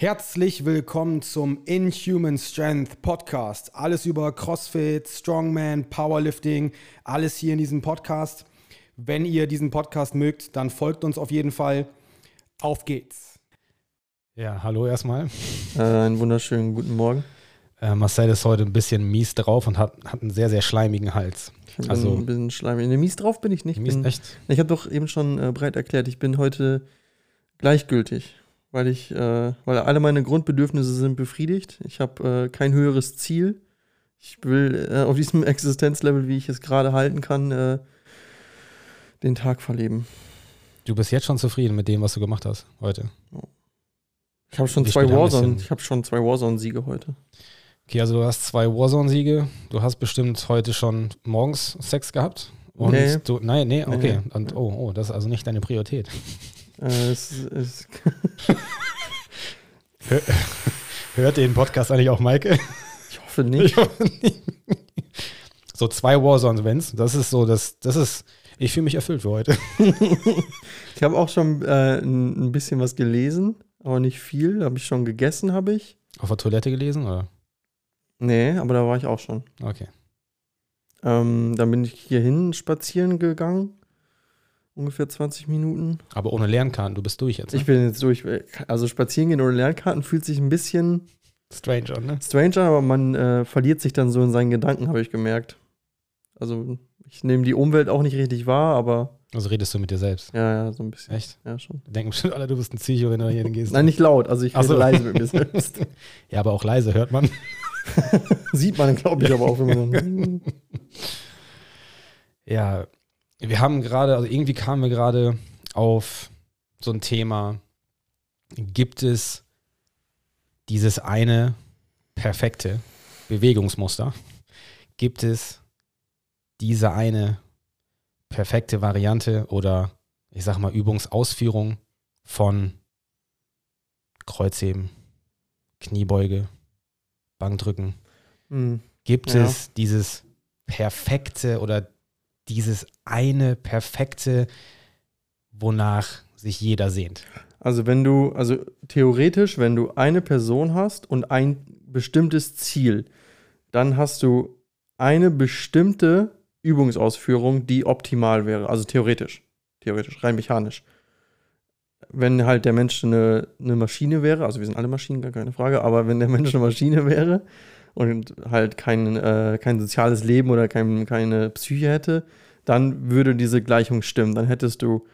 Herzlich willkommen zum Inhuman Strength Podcast. Alles über CrossFit, Strongman, Powerlifting, alles hier in diesem Podcast. Wenn ihr diesen Podcast mögt, dann folgt uns auf jeden Fall. Auf geht's. Ja, hallo erstmal. Äh, einen wunderschönen guten Morgen. Äh, Marcel ist heute ein bisschen mies drauf und hat, hat einen sehr, sehr schleimigen Hals. Ich also ein bisschen schleimig. Nee, mies drauf bin ich nicht. Mies, bin, echt? Ich habe doch eben schon äh, breit erklärt, ich bin heute gleichgültig weil ich, äh, weil alle meine Grundbedürfnisse sind befriedigt. Ich habe äh, kein höheres Ziel. Ich will äh, auf diesem Existenzlevel, wie ich es gerade halten kann, äh, den Tag verleben. Du bist jetzt schon zufrieden mit dem, was du gemacht hast heute. Ich habe schon, zwei Warzone, ich hab schon zwei Warzone-Siege heute. Okay, also du hast zwei Warzone-Siege. Du hast bestimmt heute schon morgens Sex gehabt. Und nee. du, nein, nee, okay. Nee. Und, oh, oh, das ist also nicht deine Priorität. Äh, es, es Hört den Podcast eigentlich auch Maike? Ich hoffe nicht. Ich hoffe nicht. So zwei Warzone-Events, das ist so, das, das ist, ich fühle mich erfüllt für heute. ich habe auch schon äh, ein bisschen was gelesen, aber nicht viel. Habe ich schon gegessen, habe ich. Auf der Toilette gelesen, oder? Nee, aber da war ich auch schon. Okay. Ähm, dann bin ich hierhin spazieren gegangen ungefähr 20 Minuten. Aber ohne Lernkarten, du bist durch jetzt. Ne? Ich bin jetzt durch. Also spazieren gehen ohne Lernkarten fühlt sich ein bisschen stranger, ne? Stranger, aber man äh, verliert sich dann so in seinen Gedanken, habe ich gemerkt. Also ich nehme die Umwelt auch nicht richtig wahr, aber. Also redest du mit dir selbst? Ja, ja, so ein bisschen. Echt? Ja, schon. Denken bestimmt alle, du bist ein Psycho, wenn du hier hingehst. Nein, nicht laut, also ich rede so. leise mit mir selbst. ja, aber auch leise hört man. Sieht man, glaube ich, aber auch, wenn man dann. ja, wir haben gerade, also irgendwie kamen wir gerade auf so ein Thema, gibt es dieses eine perfekte Bewegungsmuster? Gibt es diese eine perfekte Variante oder ich sag mal Übungsausführung von Kreuzheben, Kniebeuge, Bankdrücken? Mhm. Gibt ja. es dieses perfekte oder dieses eine perfekte, wonach sich jeder sehnt. Also wenn du, also theoretisch, wenn du eine Person hast und ein bestimmtes Ziel, dann hast du eine bestimmte Übungsausführung, die optimal wäre. Also theoretisch. Theoretisch, rein mechanisch. Wenn halt der Mensch eine, eine Maschine wäre, also wir sind alle Maschinen, gar keine Frage, aber wenn der Mensch eine Maschine wäre, und halt kein, äh, kein soziales Leben oder kein, keine Psyche hätte, dann würde diese Gleichung stimmen. Dann hättest du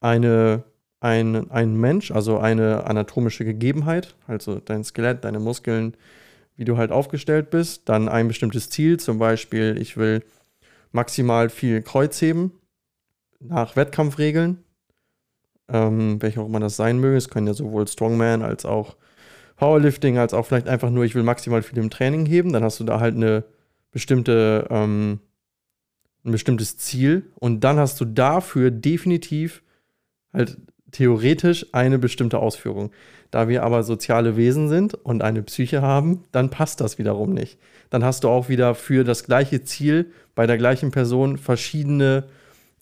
eine, ein, ein Mensch, also eine anatomische Gegebenheit, also dein Skelett, deine Muskeln, wie du halt aufgestellt bist, dann ein bestimmtes Ziel, zum Beispiel, ich will maximal viel Kreuz heben nach Wettkampfregeln, ähm, welche auch immer das sein möge. Es können ja sowohl Strongman als auch Powerlifting als auch vielleicht einfach nur, ich will maximal viel im Training heben, dann hast du da halt eine bestimmte, ähm, ein bestimmtes Ziel und dann hast du dafür definitiv halt theoretisch eine bestimmte Ausführung. Da wir aber soziale Wesen sind und eine Psyche haben, dann passt das wiederum nicht. Dann hast du auch wieder für das gleiche Ziel bei der gleichen Person verschiedene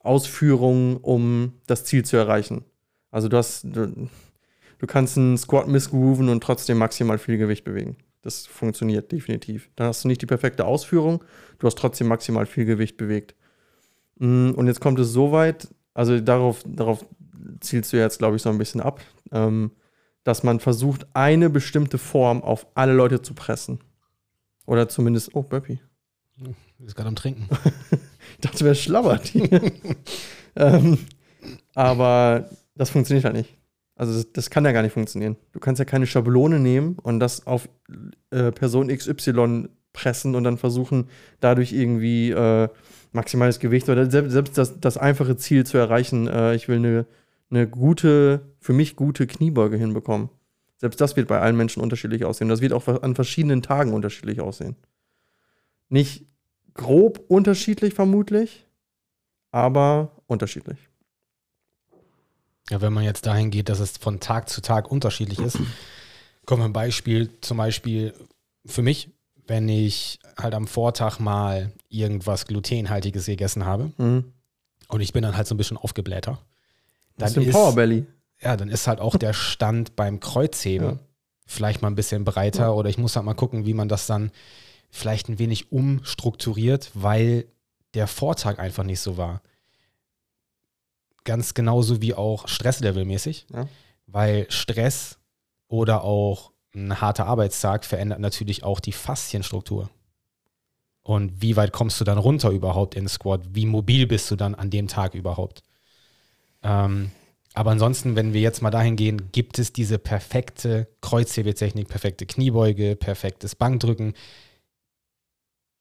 Ausführungen, um das Ziel zu erreichen. Also du hast, Du kannst einen Squat missgrooven und trotzdem maximal viel Gewicht bewegen. Das funktioniert definitiv. Dann hast du nicht die perfekte Ausführung, du hast trotzdem maximal viel Gewicht bewegt. Mm, und jetzt kommt es so weit, also darauf, darauf zielst du jetzt, glaube ich, so ein bisschen ab, ähm, dass man versucht, eine bestimmte Form auf alle Leute zu pressen. Oder zumindest, oh, Burpee. Du bist gerade am Trinken. ich dachte, wäre schlabbert. ähm, aber das funktioniert halt nicht. Also das, das, kann ja gar nicht funktionieren. Du kannst ja keine Schablone nehmen und das auf äh, Person XY pressen und dann versuchen, dadurch irgendwie äh, maximales Gewicht oder selbst, selbst das, das, einfache Ziel zu erreichen, äh, ich will eine, eine gute, für mich gute Kniebeuge hinbekommen. Selbst das wird bei allen Menschen unterschiedlich aussehen. Das wird auch an verschiedenen Tagen unterschiedlich aussehen. Nicht grob unterschiedlich vermutlich, aber unterschiedlich. Ja, wenn man jetzt dahin geht, dass es von Tag zu Tag unterschiedlich ist, wir ein Beispiel, zum Beispiel für mich, wenn ich halt am Vortag mal irgendwas Glutenhaltiges gegessen habe mhm. und ich bin dann halt so ein bisschen aufgeblähter. Dann ist, Powerbelly. Ja, dann ist halt auch der Stand beim Kreuzheben ja. vielleicht mal ein bisschen breiter Ja. oder ich muss halt mal gucken, wie man das dann vielleicht ein wenig umstrukturiert, weil der Vortag einfach nicht so war. Ganz genauso wie auch Stresslevelmäßig, Ja. weil Stress oder auch ein harter Arbeitstag verändert natürlich auch die Faszienstruktur. Und wie weit kommst du dann runter überhaupt in Squat? Wie mobil bist du dann an dem Tag überhaupt? Ähm, aber ansonsten, wenn wir jetzt mal dahin gehen, gibt es diese perfekte Kreuzhebeltechnik, perfekte Kniebeuge, perfektes Bankdrücken.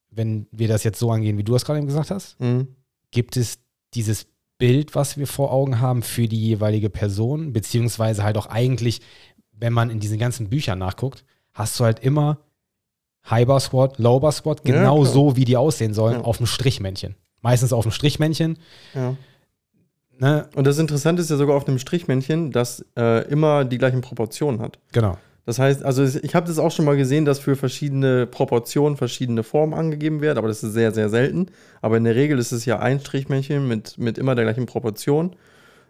Wenn wir das jetzt so angehen, wie du es gerade eben gesagt hast, Mhm. gibt es dieses Bild, was wir vor Augen haben für die jeweilige Person, beziehungsweise halt auch eigentlich, wenn man in diesen ganzen Büchern nachguckt, hast du halt immer High Bar Squat, Low Bar Squat, Ja, genau klar. so, wie die aussehen sollen, Ja. auf dem Strichmännchen. Meistens auf dem Strichmännchen. Ja. Ne? Und das Interessante ist ja sogar auf einem Strichmännchen, das äh, immer die gleichen Proportionen hat. Genau. Das heißt, also ich habe das auch schon mal gesehen, dass für verschiedene Proportionen verschiedene Formen angegeben werden, aber das ist sehr, sehr selten. Aber in der Regel ist es ja ein Strichmännchen mit, mit immer der gleichen Proportion.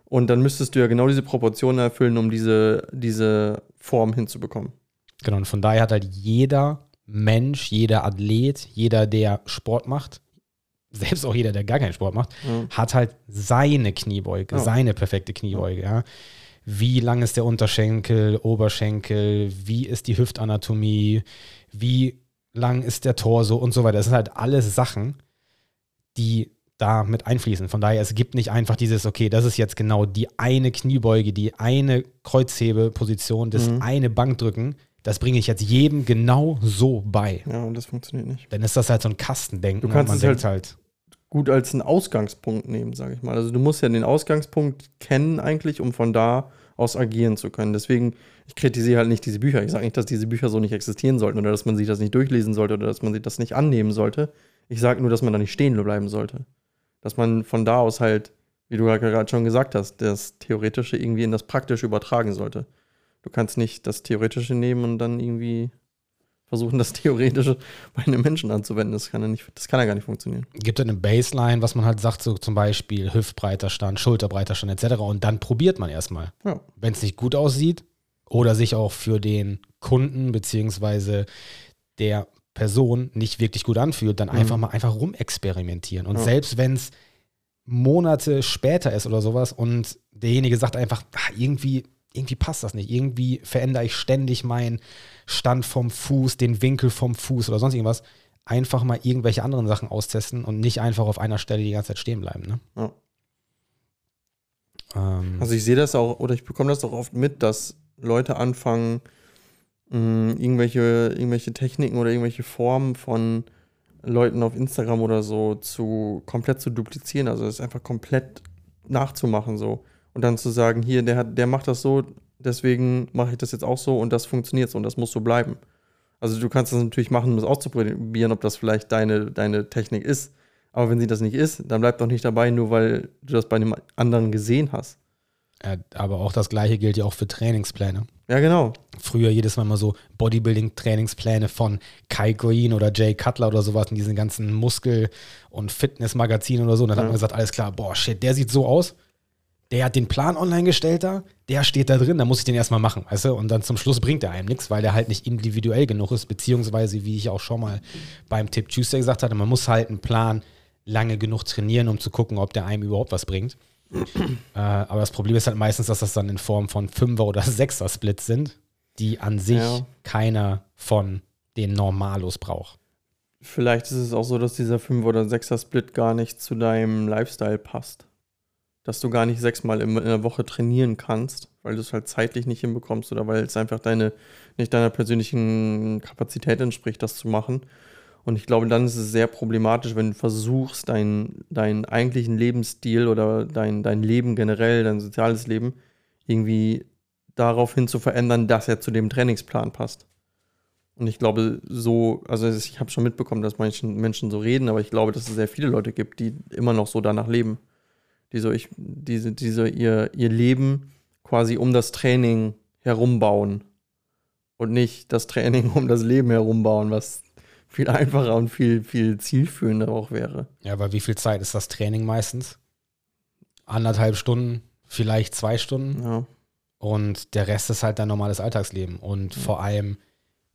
Und dann müsstest du ja genau diese Proportionen erfüllen, um diese, diese Form hinzubekommen. Genau. Und von daher hat halt jeder Mensch, jeder Athlet, jeder, der Sport macht, selbst auch jeder, der gar keinen Sport macht, Ja. hat halt seine Kniebeuge, Ja. seine perfekte Kniebeuge. Ja. Wie lang ist der Unterschenkel, Oberschenkel, wie ist die Hüftanatomie, wie lang ist der Torso und so weiter. Das sind halt alles Sachen, die da mit einfließen. Von daher, es gibt nicht einfach dieses, okay, das ist jetzt genau die eine Kniebeuge, die eine Kreuzhebeposition, das Mhm. eine Bankdrücken. Das bringe ich jetzt jedem genau so bei. Ja, und das funktioniert nicht. Dann ist das halt so ein Kastendenken. Du kannst und es man denkt halt, Gut als einen Ausgangspunkt nehmen, sage ich mal. Also du musst ja den Ausgangspunkt kennen eigentlich, um von da aus agieren zu können. Deswegen, ich kritisiere halt nicht diese Bücher. Ich sage nicht, dass diese Bücher so nicht existieren sollten oder dass man sich das nicht durchlesen sollte oder dass man sich das nicht annehmen sollte. Ich sage nur, dass man da nicht stehen bleiben sollte. Dass man von da aus halt, wie du gerade schon gesagt hast, das Theoretische irgendwie in das Praktische übertragen sollte. Du kannst nicht das Theoretische nehmen und dann irgendwie versuchen, das Theoretische bei einem Menschen anzuwenden. Das kann ja, nicht, das kann ja gar nicht funktionieren. gibt es eine Baseline, was man halt sagt, so zum Beispiel Hüftbreiter Stand, Schulterbreiter Stand etc. Und dann probiert man erstmal. Ja. Wenn es nicht gut aussieht oder sich auch für den Kunden beziehungsweise der Person nicht wirklich gut anfühlt, dann Mhm. einfach mal einfach rumexperimentieren. Und Ja. selbst wenn es Monate später ist oder sowas und derjenige sagt einfach, ah, irgendwie, irgendwie passt das nicht, irgendwie verändere ich ständig meinen Stand vom Fuß, den Winkel vom Fuß oder sonst irgendwas, einfach mal irgendwelche anderen Sachen austesten und nicht einfach auf einer Stelle die ganze Zeit stehen bleiben. Ne? Ja. Ähm, Also ich sehe das auch, oder ich bekomme das auch oft mit, dass Leute anfangen, mh, irgendwelche, irgendwelche Techniken oder irgendwelche Formen von Leuten auf Instagram oder so zu komplett zu duplizieren. Also es einfach komplett nachzumachen so. Und dann zu sagen, hier, der hat, der macht das so, deswegen mache ich das jetzt auch so und das funktioniert so und das muss so bleiben. Also du kannst das natürlich machen, um es auszuprobieren, ob das vielleicht deine, deine Technik ist. Aber wenn sie das nicht ist, dann bleib doch nicht dabei, nur weil du das bei einem anderen gesehen hast. ja, aber auch das gleiche gilt ja auch für Trainingspläne. Ja, genau. früher jedes Mal mal so Bodybuilding-Trainingspläne von Kai Green oder Jay Cutler oder sowas in diesen ganzen Muskel- und Fitnessmagazinen oder so. Und dann hat Ja. man gesagt, alles klar, boah, shit, der sieht so aus. Der hat den Plan online gestellt da, der steht da drin, da muss ich den erstmal machen, weißt du? Und dann zum Schluss bringt er einem nichts, weil der halt nicht individuell genug ist, beziehungsweise, wie ich auch schon mal beim Tip Tuesday gesagt hatte, man muss halt einen Plan lange genug trainieren, um zu gucken, ob der einem überhaupt was bringt. äh, aber das Problem ist halt meistens, dass das dann in Form von Fünfer- oder Sechser-Splits sind, die an sich Ja. keiner von den Normalos braucht. Vielleicht ist es auch so, dass dieser 5 oder 6er Split gar nicht zu deinem Lifestyle passt. Dass du gar nicht sechsmal in, der Woche trainieren kannst, weil du es halt zeitlich nicht hinbekommst oder weil es einfach deine, nicht deiner persönlichen Kapazität entspricht, das zu machen. Und ich glaube, dann ist es sehr problematisch, wenn du versuchst, deinen, deinen eigentlichen Lebensstil oder dein, dein Leben generell, dein soziales Leben, irgendwie daraufhin zu verändern, dass er zu dem Trainingsplan passt. Und ich glaube, so, also ich habe schon mitbekommen, dass manche Menschen so reden, aber ich glaube, dass es sehr viele Leute gibt, die immer noch so danach leben. Die so, ich, diese, diese, ihr, ihr Leben quasi um das Training herumbauen. Und nicht das Training um das Leben herumbauen, was viel einfacher und viel, viel zielführender auch wäre. Ja, aber wie viel Zeit ist das Training meistens? Anderthalb Stunden, vielleicht zwei Stunden. Ja. Und der Rest ist halt dein normales Alltagsleben. Und mhm. vor allem,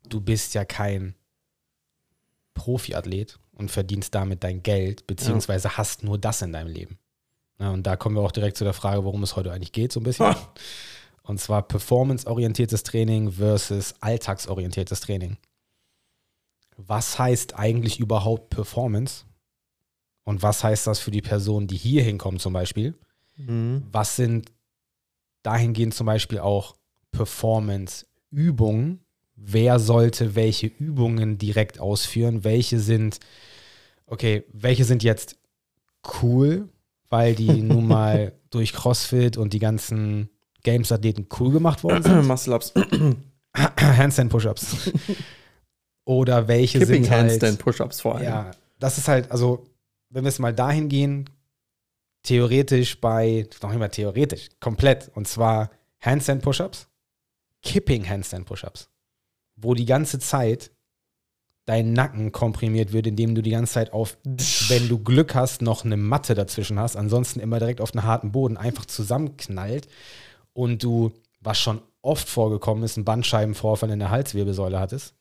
du bist ja kein Profiathlet und verdienst damit dein Geld, beziehungsweise ja. hast nur das in deinem Leben. Ja, und da kommen wir auch direkt zu der Frage, worum es heute eigentlich geht, so ein bisschen. Und zwar performanceorientiertes Training versus alltagsorientiertes Training. Was heißt eigentlich überhaupt Performance? Und was heißt das für die Personen, die hier hinkommen zum Beispiel? Mhm. Was sind dahingehend zum Beispiel auch Performance-Übungen? Wer sollte welche Übungen direkt ausführen? Welche sind, okay, welche sind jetzt cool, weil die nun mal durch CrossFit und die ganzen Games-Athleten cool gemacht worden sind? Muscle-Ups. Handstand-Push-Ups. Oder welche Kipping sind halt, Handstand-Push-Ups vor allem. Ja, das ist halt, also wenn wir es mal dahin gehen, theoretisch bei, noch mal theoretisch, komplett. Und zwar Handstand Push-Ups, Kipping Handstand Push-Ups, wo die ganze Zeit dein Nacken komprimiert wird, indem du die ganze Zeit auf, wenn du Glück hast, noch eine Matte dazwischen hast, ansonsten immer direkt auf einen harten Boden einfach zusammenknallt und du, was schon oft vorgekommen ist, einen Bandscheibenvorfall in der Halswirbelsäule hattest.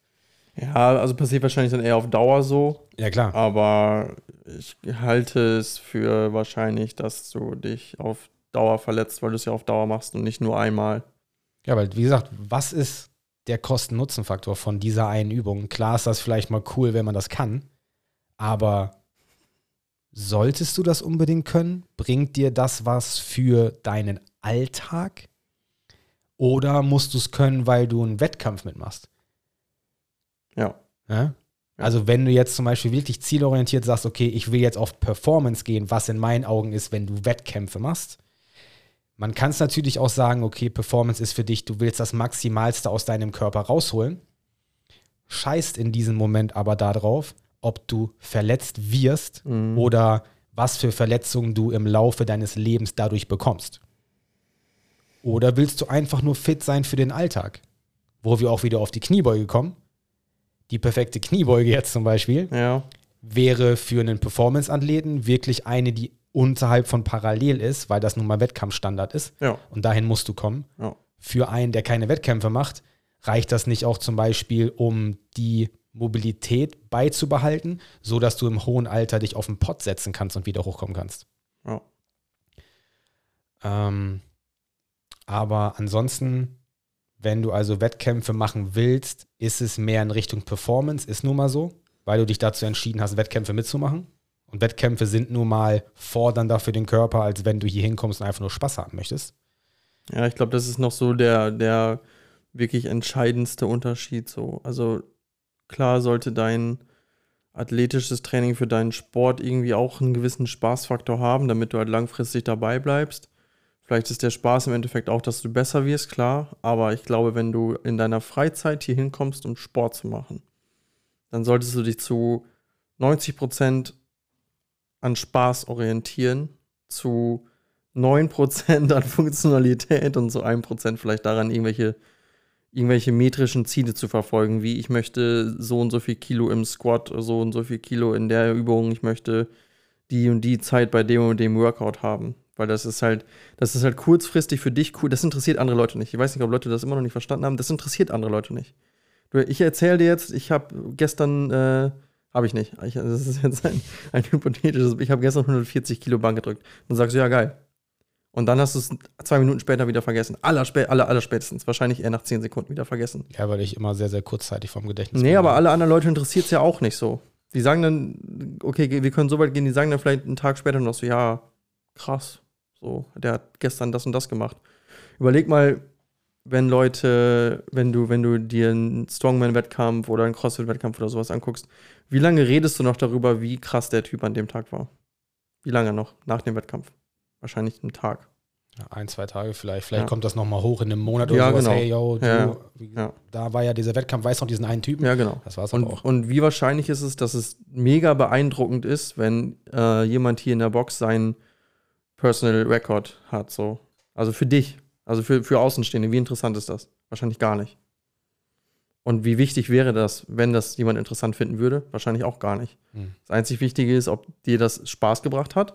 Ja, also passiert wahrscheinlich dann eher auf Dauer so. Ja, klar. Aber ich halte es für wahrscheinlich, dass du dich auf Dauer verletzt, weil du es ja auf Dauer machst und nicht nur einmal. Ja, weil, wie gesagt, was ist der Kosten-Nutzen-Faktor von dieser einen Übung? Klar ist das vielleicht mal cool, wenn man das kann, aber solltest du das unbedingt können? Bringt dir das was für deinen Alltag? Oder musst du es können, weil du einen Wettkampf mitmachst? Ja. ja? Also wenn du jetzt zum Beispiel wirklich zielorientiert sagst, okay, ich will jetzt auf Performance gehen, was in meinen Augen ist, wenn du Wettkämpfe machst. Man kann es natürlich auch sagen, okay, Performance ist für dich, du willst das Maximalste aus deinem Körper rausholen. Scheißt in diesem Moment aber darauf, ob du verletzt wirst mhm. oder was für Verletzungen du im Laufe deines Lebens dadurch bekommst. Oder willst du einfach nur fit sein für den Alltag? Wo wir auch wieder auf die Kniebeuge kommen die perfekte Kniebeuge jetzt zum Beispiel, ja. wäre für einen Performance-Athleten wirklich eine, die unterhalb von parallel ist, weil das nun mal Wettkampfstandard ist. Ja. Und dahin musst du kommen. Ja. Für einen, der keine Wettkämpfe macht, reicht das nicht auch zum Beispiel, um die Mobilität beizubehalten, sodass du im hohen Alter dich auf den Pott setzen kannst und wieder hochkommen kannst. Ja. Ähm, aber ansonsten wenn du also Wettkämpfe machen willst, ist es mehr in Richtung Performance, ist nun mal so, weil du dich dazu entschieden hast, Wettkämpfe mitzumachen. Und Wettkämpfe sind nun mal fordernder für den Körper, als wenn du hier hinkommst und einfach nur Spaß haben möchtest. Ja, ich glaube, das ist noch so der, der wirklich entscheidendste Unterschied. So. Also klar sollte dein athletisches Training für deinen Sport irgendwie auch einen gewissen Spaßfaktor haben, damit du halt langfristig dabei bleibst. Vielleicht ist der Spaß im Endeffekt auch, dass du besser wirst, klar. Aber ich glaube, wenn du in deiner Freizeit hier hinkommst, um Sport zu machen, dann solltest du dich zu 90 Prozent an Spaß orientieren, zu 9 Prozent an Funktionalität und zu 1 Prozent vielleicht daran, irgendwelche, irgendwelche metrischen Ziele zu verfolgen, wie ich möchte so und so viel Kilo im Squat, so und so viel Kilo in der Übung, ich möchte die und die Zeit bei dem und dem Workout haben. Weil das ist halt, das ist halt kurzfristig für dich cool. Das interessiert andere Leute nicht. Ich weiß nicht, ob Leute das immer noch nicht verstanden haben. Das interessiert andere Leute nicht. Ich erzähle dir jetzt, ich habe gestern, äh, habe ich nicht. Ich, das ist jetzt ein, ein hypothetisches. Ich habe gestern 140 Kilo Bank gedrückt. Dann sagst du, ja, geil. Und dann hast du es zwei Minuten später wieder vergessen. Aller, aller, aller spätestens. Wahrscheinlich eher nach zehn Sekunden wieder vergessen. Ja, weil ich immer sehr, sehr kurzzeitig vom Gedächtnis Nee, aber alle anderen Leute interessiert es ja auch nicht so. Die sagen dann, okay, wir können so weit gehen, die sagen dann vielleicht einen Tag später noch so, ja, krass. So, der hat gestern das und das gemacht. Überleg mal, wenn Leute, wenn du, wenn du dir einen Strongman-Wettkampf oder einen CrossFit-Wettkampf oder sowas anguckst, wie lange redest du noch darüber, wie krass der Typ an dem Tag war? Wie lange noch nach dem Wettkampf? Wahrscheinlich einen Tag. Ja, ein, zwei Tage vielleicht. Vielleicht ja. kommt das nochmal hoch in einem Monat oder ja, sowas. Genau. Hey, yo, du, da war ja dieser Wettkampf, weißt du noch diesen einen Typen? Ja, genau. Das war es und, auch. Und wie wahrscheinlich ist es, dass es mega beeindruckend ist, wenn äh, jemand hier in der Box seinen Personal Record hat, so. Also für dich, also für, für Außenstehende, wie interessant ist das? Wahrscheinlich gar nicht. Und wie wichtig wäre das, wenn das jemand interessant finden würde? Wahrscheinlich auch gar nicht. Hm. Das einzig Wichtige ist, ob dir das Spaß gebracht hat.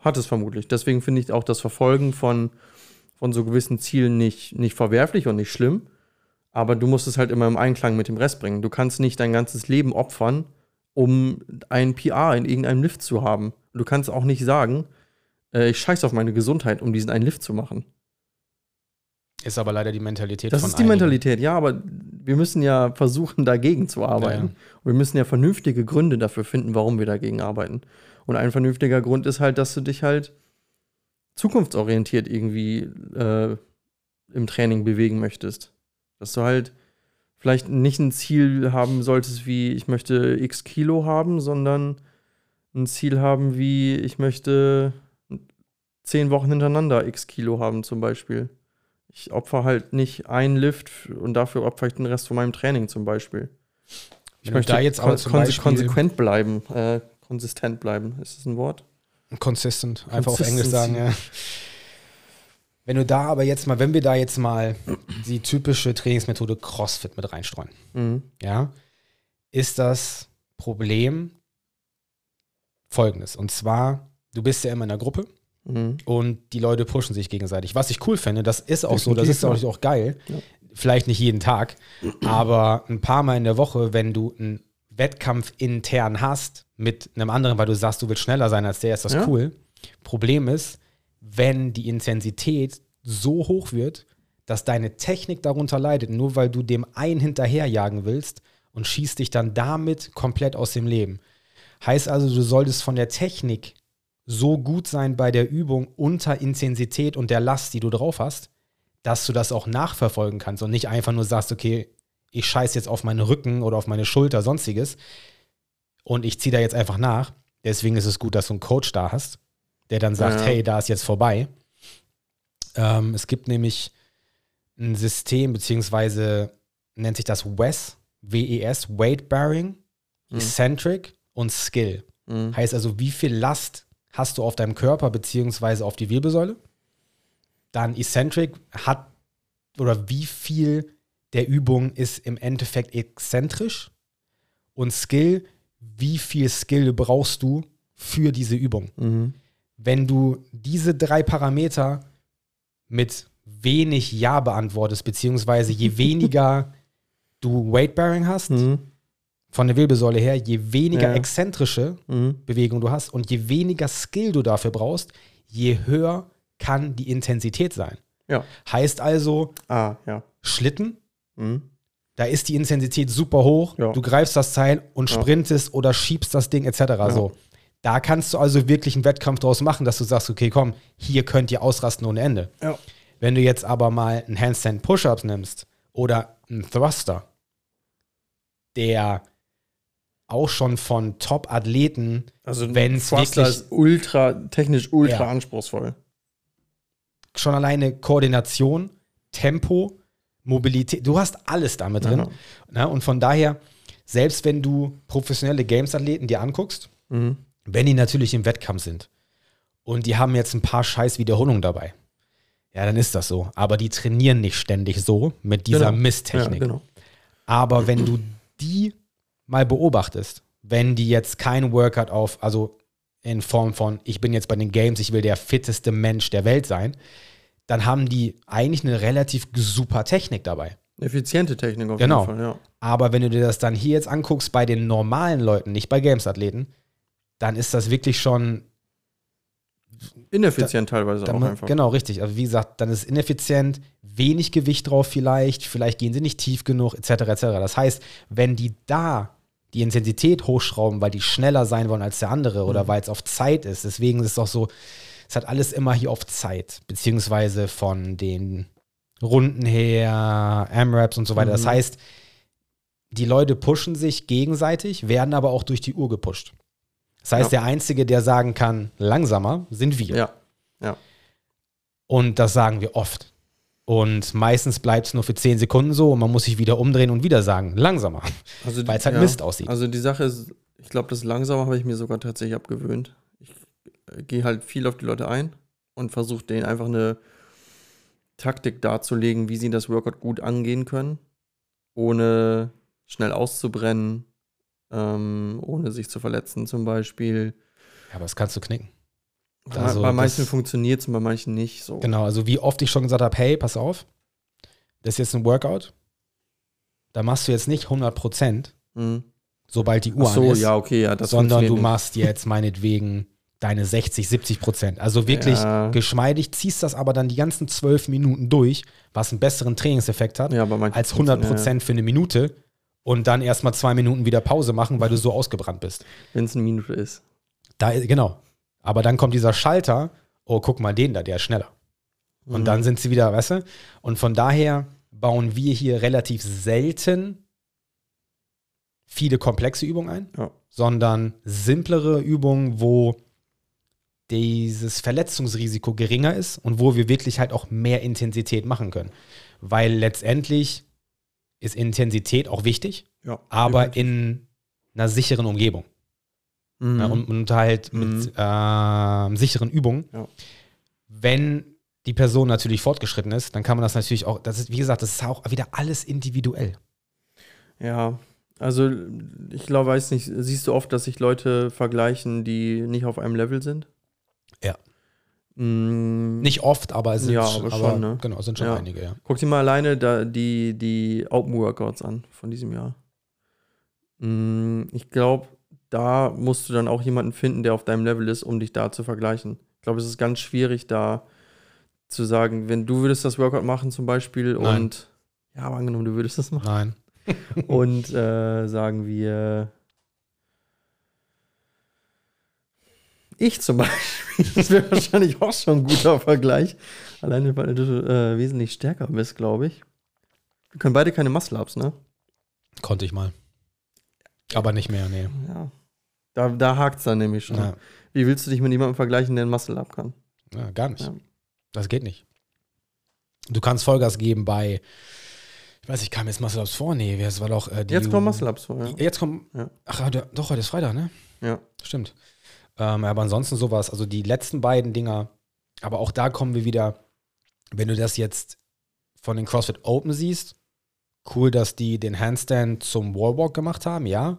Hat es vermutlich. Deswegen finde ich auch das Verfolgen von, von so gewissen Zielen nicht, nicht verwerflich und nicht schlimm. Aber du musst es halt immer im Einklang mit dem Rest bringen. Du kannst nicht dein ganzes Leben opfern, um ein PR in irgendeinem Lift zu haben. Du kannst auch nicht sagen, äh, ich scheiße auf meine Gesundheit, um diesen einen Lift zu machen. Ist aber leider die Mentalität Das ist die einigen. Mentalität, ja, aber wir müssen ja versuchen, dagegen zu arbeiten. Ja, Und wir müssen ja vernünftige Gründe dafür finden, warum wir dagegen arbeiten. Und ein vernünftiger Grund ist halt, dass du dich halt zukunftsorientiert irgendwie äh, im Training bewegen möchtest. Dass du halt vielleicht nicht ein Ziel haben solltest, wie ich möchte x Kilo haben, sondern ein Ziel haben, wie ich möchte zehn Wochen hintereinander x Kilo haben zum Beispiel. Ich opfer halt nicht einen Lift und dafür opfer ich den Rest von meinem Training zum Beispiel. Ich Wenn möchte da jetzt zum konse Beispiel- konsequent bleiben, äh, konsistent bleiben. Ist das ein Wort? Consistent, einfach auf Englisch sagen, ja. Wenn du da aber jetzt mal, wenn wir da jetzt mal die typische Trainingsmethode CrossFit mit reinstreuen, Mhm. ja, ist das Problem folgendes. Und zwar, du bist ja immer in einer Gruppe Mhm. und die Leute pushen sich gegenseitig. Was ich cool finde, das ist auch so, das Definitiv, ist auch, ja. auch geil. Ja. Vielleicht nicht jeden Tag, aber ein paar Mal in der Woche, wenn du einen Wettkampf intern hast mit einem anderen, weil du sagst, du willst schneller sein als der, ist das Ja. cool. Problem ist, wenn die Intensität so hoch wird, dass deine Technik darunter leidet, nur weil du dem einen hinterherjagen willst und schießt dich dann damit komplett aus dem Leben. Heißt also, du solltest von der Technik so gut sein bei der Übung unter Intensität und der Last, die du drauf hast, dass du das auch nachverfolgen kannst und nicht einfach nur sagst, okay, ich scheiß jetzt auf meinen Rücken oder auf meine Schulter, sonstiges und ich ziehe da jetzt einfach nach. Deswegen ist es gut, dass du einen Coach da hast, der dann sagt, Ja. hey, da ist jetzt vorbei. Ähm, es gibt nämlich ein System, beziehungsweise nennt sich das WES, W-E-S, Weight Bearing, Mhm. Eccentric und Skill. Mhm. Heißt also, wie viel Last hast du auf deinem Körper beziehungsweise auf die Wirbelsäule? Dann Eccentric hat oder wie viel der Übung ist im Endeffekt exzentrisch und Skill, wie viel Skill brauchst du für diese Übung? Mhm. Wenn du diese drei Parameter mit wenig Ja beantwortest, beziehungsweise je weniger du Weightbearing hast, Mhm. Von der Wirbelsäule her, je weniger Ja. exzentrische Mhm. Bewegung du hast und je weniger Skill du dafür brauchst, je höher kann die Intensität sein. Ja. Heißt also, Ah, ja. Schlitten, Mhm. da ist die Intensität super hoch, du greifst das Teil und sprintest oder schiebst das Ding etc. So. Da kannst du also wirklich einen Wettkampf draus machen, dass du sagst, okay, komm, hier könnt ihr ausrasten ohne Ende. Wenn du jetzt aber mal einen Handstand Push-Ups nimmst oder einen Thruster, der auch schon von Top-Athleten, Also Wenn es wirklich- ist ultra, technisch ultra Ja. anspruchsvoll. schon alleine Koordination, Tempo, Mobilität, du hast alles damit drin. Ja. Ne? Und von daher, selbst wenn du professionelle Games-Athleten dir anguckst, Mhm. wenn die natürlich im Wettkampf sind und die haben jetzt ein paar scheiß Wiederholungen dabei, ja, dann ist das so. Aber die trainieren nicht ständig so mit dieser Genau. Misstechnik. Ja, genau. Aber wenn du die mal beobachtest, wenn die jetzt kein Workout auf, also in Form von, ich bin jetzt bei den Games, ich will der fitteste Mensch der Welt sein, dann haben die eigentlich eine relativ super Technik dabei. Effiziente Technik auf Genau. jeden Fall, ja. Aber wenn du dir das dann hier jetzt anguckst bei den normalen Leuten, nicht bei Games-Athleten, dann ist das wirklich schon, Ineffizient teilweise dann, auch einfach. genau richtig. Also wie gesagt, dann ist es ineffizient, wenig Gewicht drauf vielleicht, vielleicht gehen sie nicht tief genug, etc. etc. Das heißt, wenn die da die Intensität hochschrauben, weil die schneller sein wollen als der andere Mhm. oder weil es auf Zeit ist, deswegen ist es auch so, es hat alles immer hier auf Zeit, beziehungsweise von den Runden her, M-Raps und so weiter. Das Mhm. heißt, die Leute pushen sich gegenseitig, werden aber auch durch die Uhr gepusht. Das heißt, Ja. der Einzige, der sagen kann, langsamer, sind wir. Ja. Ja. Und das sagen wir oft. Und meistens bleibt es nur für 10 Sekunden so und man muss sich wieder umdrehen und wieder sagen, langsamer. Also, Weil es halt ja. Mist aussieht. Also die Sache ist, ich glaube, das langsam habe ich mir sogar tatsächlich abgewöhnt. Ich äh, gehe halt viel auf die Leute ein und versuche denen einfach eine Taktik darzulegen, wie sie das Workout gut angehen können, ohne schnell auszubrennen, ähm, ohne sich zu verletzen zum Beispiel. Ja, aber das kannst du knicken. Also bei manchen funktioniert es und bei manchen nicht. So. Genau, also wie oft ich schon gesagt habe, hey, pass auf, das ist jetzt ein Workout, da machst du jetzt nicht 100 Prozent, Mhm. sobald die Uhr Ach so, an ist, ja, okay, ja, das sondern du funktioniert machst jetzt meinetwegen deine 60, 70 Prozent. Also wirklich Ja. geschmeidig, ziehst das aber dann die ganzen zwölf Minuten durch, was einen besseren Trainingseffekt hat, nicht. Ja, als 100 funktioniert- Prozent für eine Minute und dann erstmal zwei Minuten wieder Pause machen, weil du so ausgebrannt bist. Ja, Wenn es eine Minute ist. Da, genau. Aber dann kommt dieser Schalter, oh, guck mal, den da, der ist schneller. Und Mhm. dann sind sie wieder, weißt du? Und von daher bauen wir hier relativ selten viele komplexe Übungen ein, Ja. sondern simplere Übungen, wo dieses Verletzungsrisiko geringer ist und wo wir wirklich halt auch mehr Intensität machen können. Weil letztendlich ist Intensität auch wichtig, Ja, aber definitiv. in einer sicheren Umgebung. Mhm. Ja, und, und halt Mhm. mit ähm, sicheren Übungen. Ja. Wenn die Person natürlich fortgeschritten ist, dann kann man das natürlich auch, das ist, wie gesagt, das ist auch wieder alles individuell. Ja, also ich glaube, weiß nicht, siehst du oft, dass sich Leute vergleichen, die nicht auf einem Level sind? Ja. Mm, Nicht oft, aber es sind, Ja, schon- aber schon, ne? Genau, es sind schon Ja. einige, ja. Guck dir mal alleine da die, die Open Workouts an von diesem Jahr. Mm, Ich glaube, da musst du dann auch jemanden finden, der auf deinem Level ist, um dich da zu vergleichen. Ich glaube, es ist ganz schwierig, da zu sagen, wenn du würdest das Workout machen zum Beispiel Nein. und ja, aber angenommen, du würdest das machen Nein. und äh, sagen wir ich zum Beispiel, das wäre wahrscheinlich auch schon ein guter Vergleich. Alleine, weil du äh, wesentlich stärker bist, glaube ich. Wir können beide keine Muscle-Ups, ne? Konnte ich mal. Aber nicht mehr, nee. Ja. Da, da hakt es dann nämlich schon. Ja, Wie willst du dich mit jemandem vergleichen, der ein Muscle-Up kann? ja, gar nicht. Ja. Das geht nicht. Du kannst Vollgas geben bei, ich weiß, ich kam jetzt Muscle-Ups vor, nee, das war doch äh, die Jetzt kommen Muscle-Ups vor, ja. Jetzt kommen, Ja. ach, doch, heute ist Freitag, ne? Ja. Stimmt. Ähm, aber ansonsten sowas, also die letzten beiden Dinger, aber auch da kommen wir wieder, wenn du das jetzt von den CrossFit Open siehst, cool, dass die den Handstand zum Wallwalk gemacht haben, ja.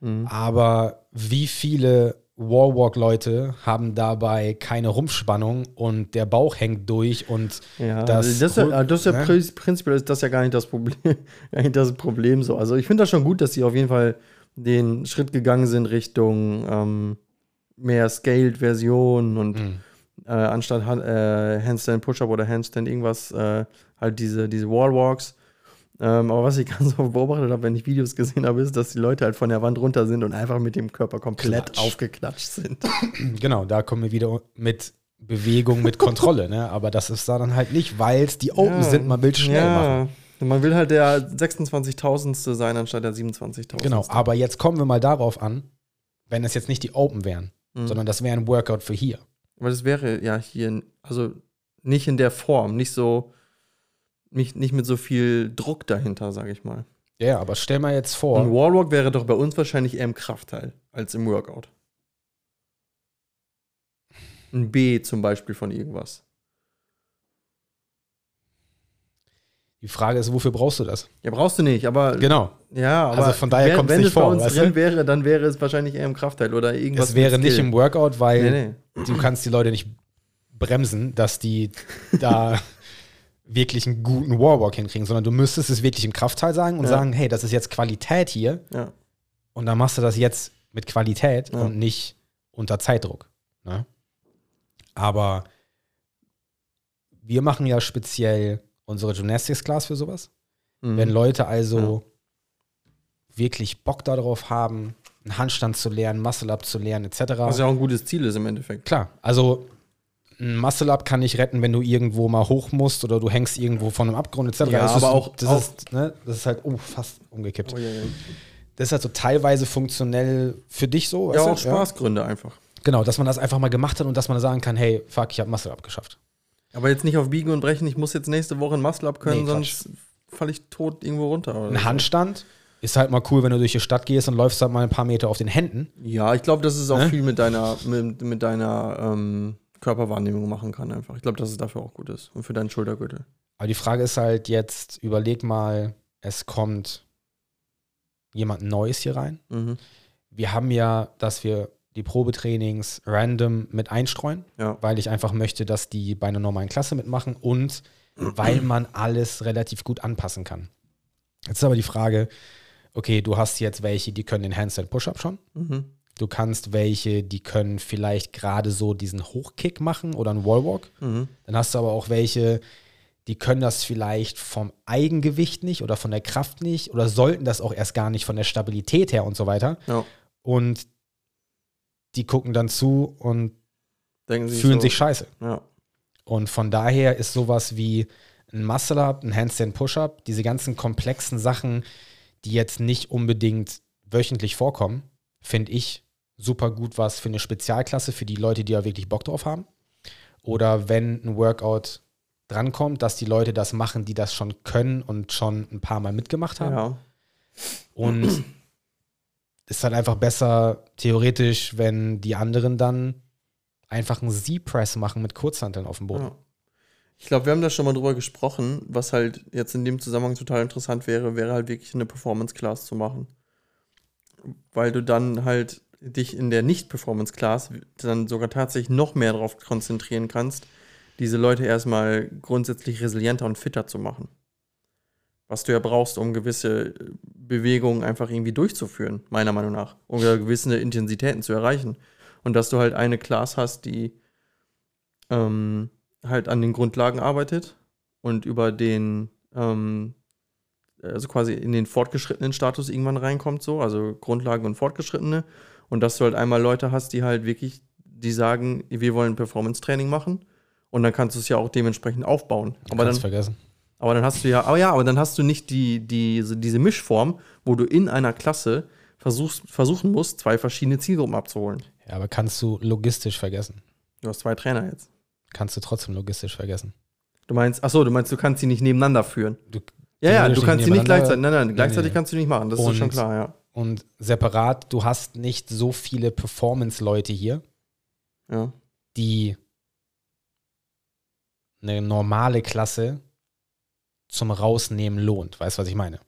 Mhm. Aber wie viele Wallwalk-Leute haben dabei keine Rumpfspannung und der Bauch hängt durch und Ja, Das das, ist ja, das ist ja ne? prin- prinzipiell ist das ja gar nicht das Problem, das Problem so. Also ich finde das schon gut, dass sie auf jeden Fall den Schritt gegangen sind Richtung ähm, mehr Scaled-Version und mh, äh, anstatt äh, Handstand Push-Up oder Handstand irgendwas äh, halt diese, diese Wallwalks. Ähm, aber was ich ganz oft beobachtet habe, wenn ich Videos gesehen habe, ist, dass die Leute halt von der Wand runter sind und einfach mit dem Körper komplett Klatsch. aufgeklatscht sind. genau, da kommen wir wieder mit Bewegung, mit Kontrolle, ne? Aber das ist da dann halt nicht, weil es die Open Ja. sind, man will schnell machen. ja. Man will halt der 26.000. sein, anstatt der 27.000. Genau, aber jetzt kommen wir mal darauf an, wenn es jetzt nicht die Open wären, Mhm. sondern das wäre ein Workout für hier. Aber das wäre ja hier, also nicht in der Form, nicht so, nicht, nicht mit so viel Druck dahinter, sage ich mal. Ja, aber stell mal jetzt Ein vor, Wallwalk wäre doch bei uns wahrscheinlich eher im Kraftteil als im Workout. Ein B zum Beispiel von irgendwas. die Frage ist, wofür brauchst du das? Ja, brauchst du nicht, aber Genau, ja, aber Also von daher wenn- kommt's wenn nicht es bei vor, uns drin wäre, dann wäre es wahrscheinlich eher im Kraftteil oder irgendwas. es wäre nicht im Workout, weil Nee, nee. du kannst die Leute nicht bremsen, dass die da wirklich einen guten Warwalk hinkriegen, sondern du müsstest es wirklich im Kraftteil sagen und Ja. sagen, hey, das ist jetzt Qualität hier Ja. und dann machst du das jetzt mit Qualität Ja. und nicht unter Zeitdruck. Ne? Aber wir machen ja speziell unsere Gymnastics Class für sowas. Mhm. Wenn Leute also wirklich Bock darauf haben, einen Handstand zu lernen, Muscle-Up zu lernen, etc. Was ja auch ein gutes Ziel ist im Endeffekt. Klar, also ein Muscle-Up kann dich retten, wenn du irgendwo mal hoch musst oder du hängst irgendwo von einem Abgrund etc. Ja, Das aber ist, auch- das, auch- ist, ne, das ist halt, oh, fast umgekippt. Oh, ja, ja. Das ist halt so teilweise funktionell für dich so. ja, du? auch Spaßgründe einfach. Genau, dass man das einfach mal gemacht hat und dass man sagen kann, hey, fuck, ich habe Muscle-Up geschafft. Aber jetzt nicht auf Biegen und Brechen, ich muss jetzt nächste Woche ein Muscle-Up können, Nee, sonst falle ich tot irgendwo runter. Ein. Handstand ist halt mal cool, wenn du durch die Stadt gehst und läufst halt mal ein paar Meter auf den Händen. Ja, ich glaube, dass es auch Ne? viel mit deiner, mit, mit deiner ähm, Körperwahrnehmung machen kann einfach. Ich glaube, dass es dafür auch gut ist. Und für deinen Schultergürtel. Aber die Frage ist halt jetzt, überleg mal, es kommt jemand Neues hier rein. Mhm. Wir haben ja, dass wir die Probetrainings random mit einstreuen, Ja. weil ich einfach möchte, dass die bei einer normalen Klasse mitmachen und weil man alles relativ gut anpassen kann. Jetzt ist aber die Frage, okay, du hast jetzt welche, die können den Handstand Push-Up schon. Mhm. Du kannst welche, die können vielleicht gerade so diesen Hochkick machen oder einen Wallwalk. Mhm. Dann hast du aber auch welche, die können das vielleicht vom Eigengewicht nicht oder von der Kraft nicht oder sollten das auch erst gar nicht von der Stabilität her und so weiter. Ja. Und die gucken dann zu und Denken fühlen so, sich scheiße. Ja. Und von daher ist sowas wie ein Muscle-Up, ein Handstand-Push-Up, diese ganzen komplexen Sachen, die jetzt nicht unbedingt wöchentlich vorkommen, finde ich super gut was für eine Spezialklasse, für die Leute, die ja wirklich Bock drauf haben. Oder wenn ein Workout drankommt, dass die Leute das machen, die das schon können und schon ein paar Mal mitgemacht haben. ja. Und ist halt einfach besser, theoretisch, wenn die anderen dann einfach einen Z-Press machen mit Kurzhanteln auf dem Boden. Ja. Ich glaube, wir haben da schon mal drüber gesprochen, was halt jetzt in dem Zusammenhang total interessant wäre, wäre halt wirklich eine Performance-Class zu machen. Weil du dann halt dich in der Nicht-Performance-Class dann sogar tatsächlich noch mehr darauf konzentrieren kannst, diese Leute erstmal grundsätzlich resilienter und fitter zu machen. Was du ja brauchst, um gewisse Bewegungen einfach irgendwie durchzuführen, meiner Meinung nach. Oder gewisse Intensitäten zu erreichen. Und dass du halt eine Class hast, die ähm, halt an den Grundlagen arbeitet und über den, ähm, also quasi in den fortgeschrittenen Status irgendwann reinkommt, so, also Grundlagen und Fortgeschrittene. Und dass du halt einmal Leute hast, die halt wirklich, die sagen, wir wollen Performance-Training machen. Und dann kannst du es ja auch dementsprechend aufbauen. Aber dann, vergessen. aber dann hast du ja, aber ja, aber dann hast du nicht die, die, diese Mischform, wo du in einer Klasse versuchst, versuchen musst, zwei verschiedene Zielgruppen abzuholen. Ja, aber kannst du logistisch vergessen. Du hast zwei Trainer jetzt. Kannst du trotzdem logistisch vergessen. Du meinst, ach so, du meinst, du kannst sie nicht nebeneinander führen. Du, Ja, ja, du kannst sie nicht gleichzeitig, nein, nein, gleichzeitig nee. kannst du nicht machen, das ist Und- schon klar, ja. Und separat, du hast nicht so viele Performance-Leute hier, ja. die eine normale Klasse zum Rausnehmen lohnt. Weißt du, was ich meine?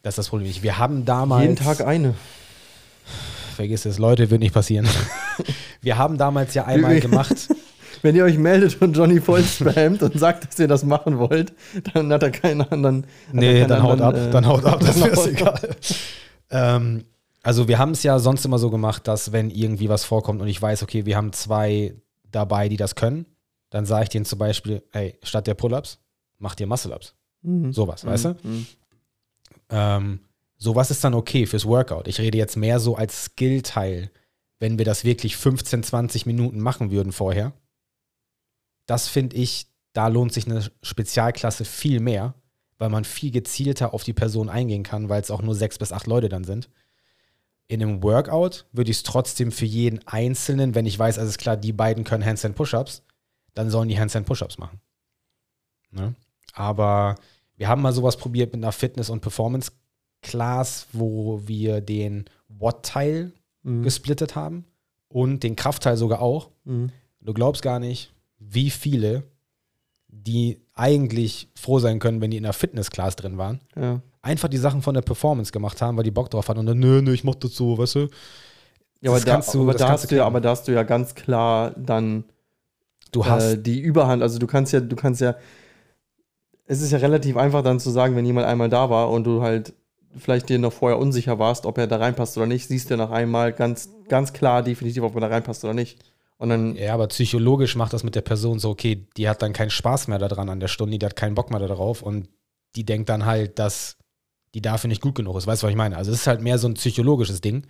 Das ist das Problem. Wir haben damals. Jeden Tag eine. Vergiss es, Leute, wird nicht passieren. Wir haben damals ja einmal gemacht. Wenn ihr euch meldet und Johnny voll spammt und sagt, dass ihr das machen wollt, dann hat er keinen anderen. er Nee, keinen dann haut ab, anderen, äh, dann haut ab, das haut egal. ähm, also wir haben es ja sonst immer so gemacht, dass wenn irgendwie was vorkommt und ich weiß, okay, wir haben zwei dabei, die das können, dann sage ich denen zum Beispiel, hey, statt der Pull-Ups, macht ihr Muscle-Ups. Mhm. Sowas, weißt du? Mhm. Ähm, sowas ist dann okay fürs Workout. Ich rede jetzt mehr so als Skill-Teil, wenn wir das wirklich 15, 20 Minuten machen würden vorher. Das finde ich, da lohnt sich eine Spezialklasse viel mehr, weil man viel gezielter auf die Person eingehen kann, weil es auch nur sechs bis acht Leute dann sind. In einem Workout würde ich es trotzdem für jeden Einzelnen, wenn ich weiß, alles klar, die beiden können Handstand Push-Ups, dann sollen die Handstand Push-Ups machen. Ne? Aber wir haben mal sowas probiert mit einer Fitness- und Performance-Class, wo wir den Watt-Teil Mhm. gesplittet haben und den Kraftteil sogar auch. Mhm. Du glaubst gar nicht, wie viele, die eigentlich froh sein können, wenn die in der Fitness-Class drin waren, Ja. einfach die Sachen von der Performance gemacht haben, weil die Bock drauf hatten und dann, nö, nö, ich mach das so, weißt du? Ja, aber da, du- aber, da hast du ja, aber da hast du ja ganz klar dann Du hast, äh, die Überhand. Also du kannst ja, du kannst ja, es ist ja relativ einfach dann zu sagen, wenn jemand einmal da war und du halt vielleicht dir noch vorher unsicher warst, ob er da reinpasst oder nicht, siehst du nach einmal ganz, ganz klar definitiv, ob er da reinpasst oder nicht. Und dann, ja, aber psychologisch macht das mit der Person so, okay, die hat dann keinen Spaß mehr daran an der Stunde, die hat keinen Bock mehr darauf und die denkt dann halt, dass die dafür nicht gut genug ist. Weißt du, was ich meine? Also es ist halt mehr so ein psychologisches Ding,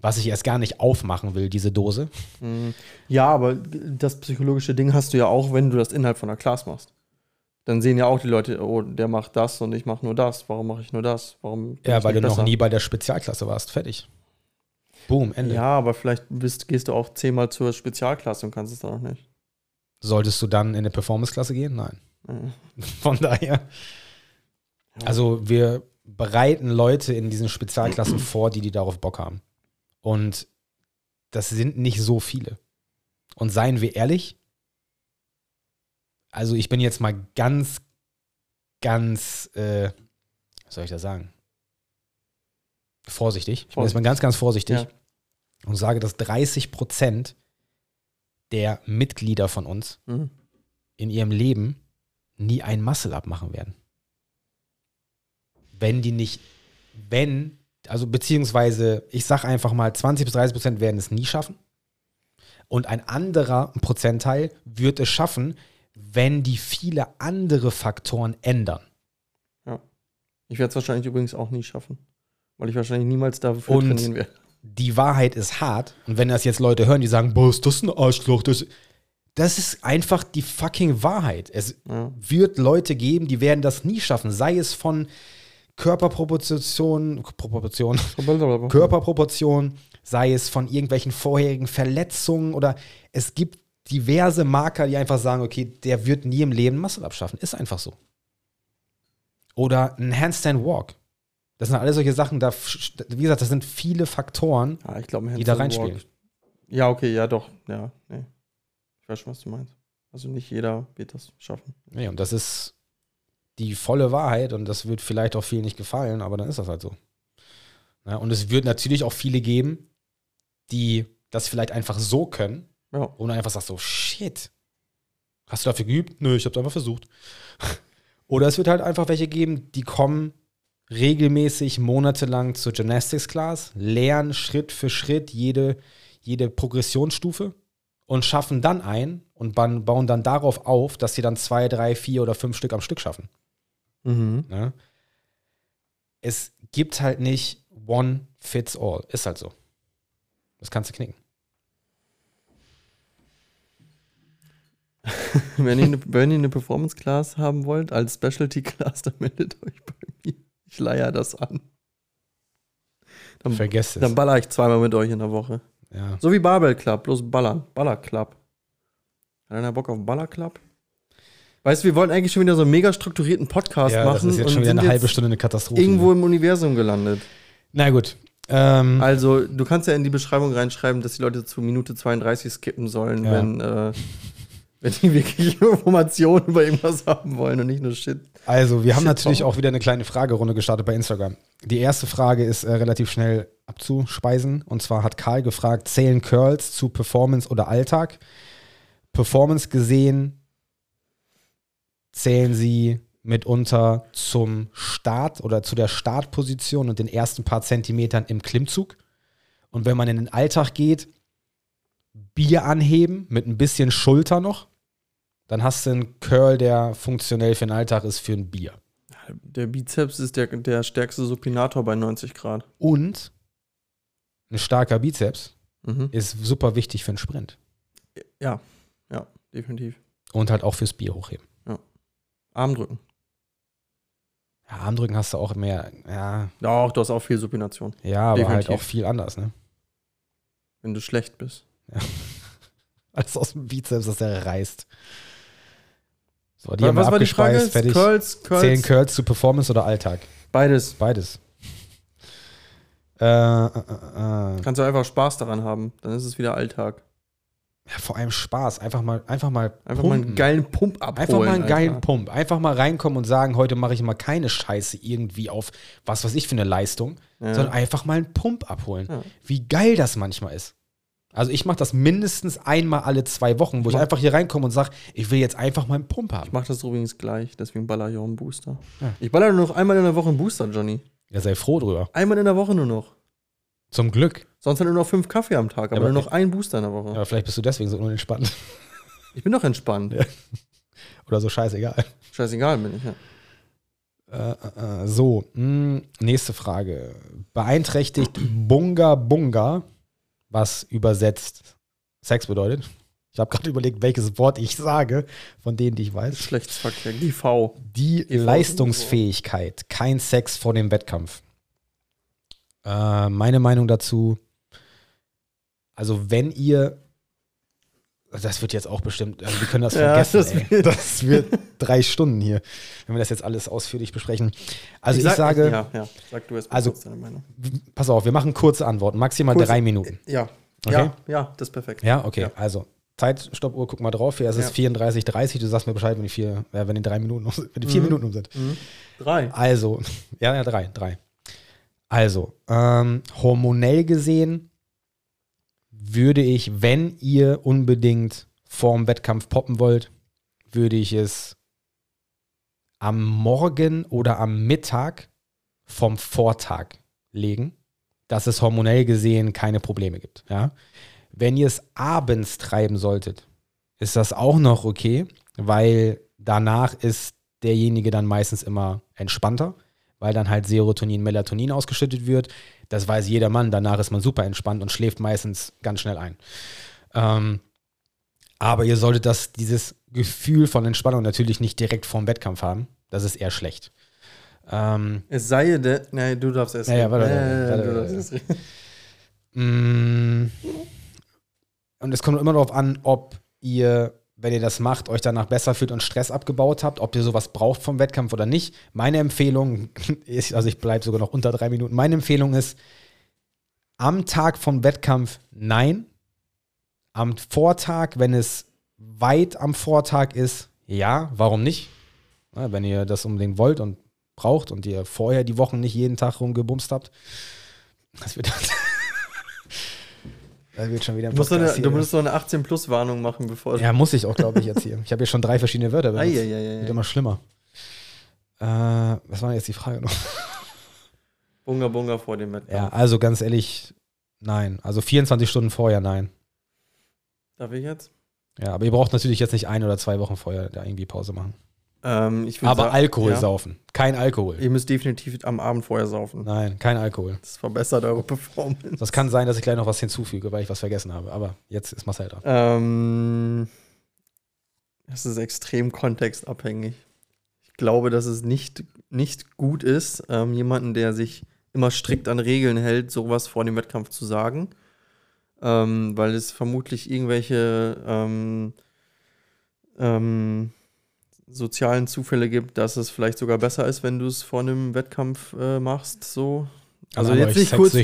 was ich erst gar nicht aufmachen will, diese Dose. mh, ja, aber das psychologische Ding hast du ja auch, wenn du das innerhalb von einer Class machst. Dann sehen ja auch die Leute, oh, der macht das und ich mache nur das. Warum mache ich nur das? Warum Ja, weil du noch besser? nie bei der Spezialklasse warst. Fertig. Boom, Ende. Ja, aber vielleicht bist, gehst du auch zehnmal zur Spezialklasse und kannst es dann auch nicht. Solltest du dann in eine Performance-Klasse gehen? Nein. Äh. Von daher. Also wir bereiten Leute in diesen Spezialklassen vor, die die darauf Bock haben. Und das sind nicht so viele. Und seien wir ehrlich, also ich bin jetzt mal ganz, ganz, äh, was soll ich da sagen? Vorsichtig. Ich bin jetzt mal ganz, ganz vorsichtig. Ja. und sage, dass 30 Prozent der Mitglieder von uns Mhm. in ihrem Leben nie ein Muscle-Up machen werden. Wenn die nicht, wenn, also beziehungsweise, ich sage einfach mal, 20 bis 30 Prozent werden es nie schaffen. Und ein anderer Prozentteil wird es schaffen, wenn die viele andere Faktoren ändern. Ich werde es wahrscheinlich übrigens auch nie schaffen. Weil ich wahrscheinlich niemals dafür Und- trainieren werde. die Wahrheit ist hart. Und wenn das jetzt Leute hören, die sagen, boah, ist das ein Arschloch? Das, das ist einfach die fucking Wahrheit. Es Ja. wird Leute geben, die werden das nie schaffen. Sei es von Körperproportionen, Proportion, Körperproportion, sei es von irgendwelchen vorherigen Verletzungen oder es gibt diverse Marker, die einfach sagen, okay, der wird nie im Leben Muscle abschaffen. Ist einfach so. Oder ein Handstand Walk. Das sind alles solche Sachen, da, wie gesagt, das sind viele Faktoren, Ja, ich glaube, die da reinspielen. Walk- Ja, okay, ja, doch. Ja, nee. Ich weiß schon, was du meinst. Also nicht jeder wird das schaffen. Nee, und das ist die volle Wahrheit und das wird vielleicht auch vielen nicht gefallen, aber dann ist das halt so. Ja, und es wird natürlich auch viele geben, die das vielleicht einfach so können Ja. und einfach sagst so, shit, hast du dafür geübt? Nö, ich hab's einfach versucht. Oder es wird halt einfach welche geben, die kommen regelmäßig monatelang zur Gymnastics Class, lernen Schritt für Schritt jede, jede Progressionsstufe und schaffen dann ein und bauen dann darauf auf, dass sie dann zwei, drei, vier oder fünf Stück am Stück schaffen. Mhm. Ne? Es gibt halt nicht one fits all. Ist halt so. Das kannst du knicken. wenn, ihr eine, wenn ihr eine Performance Class haben wollt, als Specialty Class, dann meldet euch bei mir. Ich leier das an. Dann, Vergesst es. dann baller ich zweimal mit euch in der Woche. ja. So wie Barbell Club, bloß ballern. Baller Club. Hat einer Bock auf Baller Club? Weißt du, wir wollten eigentlich schon wieder so einen mega strukturierten Podcast ja, das machen ist jetzt schon wieder eine halbe Stunde eine Katastrophe. irgendwo im Universum gelandet. Na gut. Ähm, Also, du kannst ja in die Beschreibung reinschreiben, dass die Leute zu Minute 32 skippen sollen, Ja. wenn, äh, wenn die wirklich Informationen über irgendwas haben wollen und nicht nur Shit. Also, wir haben natürlich auch wieder eine kleine Fragerunde gestartet bei Instagram. Die erste Frage ist äh, relativ schnell abzuspeisen. Und zwar hat Karl gefragt: Zählen Curls zu Performance oder Alltag? Performance gesehen zählen sie mitunter zum Start oder zu der Startposition und den ersten paar Zentimetern im Klimmzug. Und wenn man in den Alltag geht, Bier anheben mit ein bisschen Schulter noch, dann hast du einen Curl, der funktionell für den Alltag ist, für ein Bier. Der Bizeps ist der, der stärkste Supinator bei 90 Grad. Und ein starker Bizeps Mhm. ist super wichtig für einen Sprint. Ja, ja, definitiv. Und halt auch fürs Bier hochheben. Armdrücken. Ja, Armdrücken hast du auch mehr, ja, Doch, du hast auch viel Supination, ja aber halt Definitiv. auch viel anders, ne? wenn du schlecht bist. Alles aus dem Bizeps, das er reißt. So, die haben wir Was war die Frage? fertig. Curls, Curls, Zählen Curls zu Performance oder Alltag? beides. Beides. Äh, äh, äh, äh. Kannst du einfach Spaß daran haben, dann ist es wieder Alltag. Ja, vor allem Spaß. Einfach mal, einfach mal, Einfach mal einen geilen Pump abholen. Einfach mal einen geilen Alter. Pump. Einfach mal reinkommen und sagen, heute mache ich mal keine Scheiße irgendwie auf was weiß ich für eine Leistung, Ja. sondern einfach mal einen Pump abholen. Ja. Wie geil das manchmal ist. Also ich mache das mindestens einmal alle zwei Wochen, wo ich einfach hier reinkomme und sage, ich will jetzt einfach mal einen Pump haben. Ich mach das übrigens gleich, deswegen baller ich auch einen Booster. Ja. Ich baller nur noch einmal in der Woche einen Booster, Johnny. Ja, sei froh drüber. Einmal in der Woche nur noch. Zum Glück. Sonst er nur noch fünf Kaffee am Tag, aber, aber nur noch einen Booster in der Woche. Ja, vielleicht bist du deswegen so unentspannt. Ich bin doch entspannt. Ja. Oder so scheißegal. Scheißegal bin ich, ja. Äh, äh, äh, so, mh, nächste Frage. Beeinträchtigt Bunga Bunga, was übersetzt Sex bedeutet? Ich habe gerade überlegt, welches Wort ich sage, von denen, die ich weiß. Geschlechtsverkehr, GV. Die EV. Leistungsfähigkeit, kein Sex vor dem Wettkampf. Äh, meine Meinung dazu, also wenn ihr, das wird jetzt auch bestimmt, also wir können das Ja, vergessen, das das wird drei Stunden hier, wenn wir das jetzt alles ausführlich besprechen. Also ich, sag- sage, Ja, ja, sag du erst Also- deine Meinung. pass auf, wir machen kurze Antworten, maximal Kurze- drei Minuten. Ja, Okay. ja, ja, das ist perfekt. Ja, okay, Ja. also Zeitstoppuhr, guck mal drauf, hier, es ist Ja. 34, 30, du sagst mir Bescheid, wenn die vier, äh, wenn die drei Minuten, um- wenn die vier Mhm. Minuten um sind. Mhm. Drei. Also, ja, ja, drei, drei. Also, ähm, hormonell gesehen würde ich, wenn ihr unbedingt vorm Wettkampf poppen wollt, würde ich es am Morgen oder am Mittag vom Vortag legen, dass es hormonell gesehen keine Probleme gibt. Ja? Wenn ihr es abends treiben solltet, ist das auch noch okay, weil danach ist derjenige dann meistens immer entspannter, weil dann halt Serotonin, Melatonin ausgeschüttet wird. Das weiß jeder Mann. Danach ist man super entspannt und schläft meistens ganz schnell ein. Ähm, aber ihr solltet das, dieses Gefühl von Entspannung natürlich nicht direkt vorm Wettkampf haben. Das ist eher schlecht. Ähm, es sei denn, nein, du darfst erst. Ja, ja, warte, äh, warte, du darfst erst mm. Und es kommt immer darauf an, ob ihr wenn ihr das macht, euch danach besser fühlt und Stress abgebaut habt, ob ihr sowas braucht vom Wettkampf oder nicht. Meine Empfehlung ist, also ich bleibe sogar noch unter drei Minuten, meine Empfehlung ist, am Tag vom Wettkampf nein. Am Vortag, wenn es weit am Vortag ist, ja, warum nicht? Wenn ihr das unbedingt wollt und braucht und ihr vorher die Wochen nicht jeden Tag rumgebumst habt. Das wird Da wird schon wieder ein du, musst eine, du musst so eine 18-Plus-Warnung machen, bevor. Ja, muss ich auch, glaube ich, jetzt hier. Ich habe hier schon drei verschiedene Wörter benutzt. Ai, ai, ai, Wird immer schlimmer. Äh, was war jetzt die Frage noch? Bunga Bunga vor dem Wettkampf. Ja, also ganz ehrlich, nein. Also 24 Stunden vorher, nein. Darf ich jetzt? Ja, aber ihr braucht natürlich jetzt nicht ein oder zwei Wochen vorher da irgendwie Pause machen. Ähm, Aber Alkohol ja. saufen. Kein Alkohol. Ihr müsst definitiv am Abend vorher saufen. Nein, kein Alkohol. Das verbessert eure Performance. Das kann sein, dass ich gleich noch was hinzufüge, weil ich was vergessen habe. Aber jetzt ist Marcel dran. Ähm, das ist extrem kontextabhängig. Ich glaube, dass es nicht, nicht gut ist, ähm, jemanden, der sich immer strikt an Regeln hält, sowas vor dem Wettkampf zu sagen. Ähm, weil es vermutlich irgendwelche ähm, ähm, sozialen Zufälle gibt, dass es vielleicht sogar besser ist, wenn du es vor einem Wettkampf äh, machst, so. Also, also jetzt nicht kurz,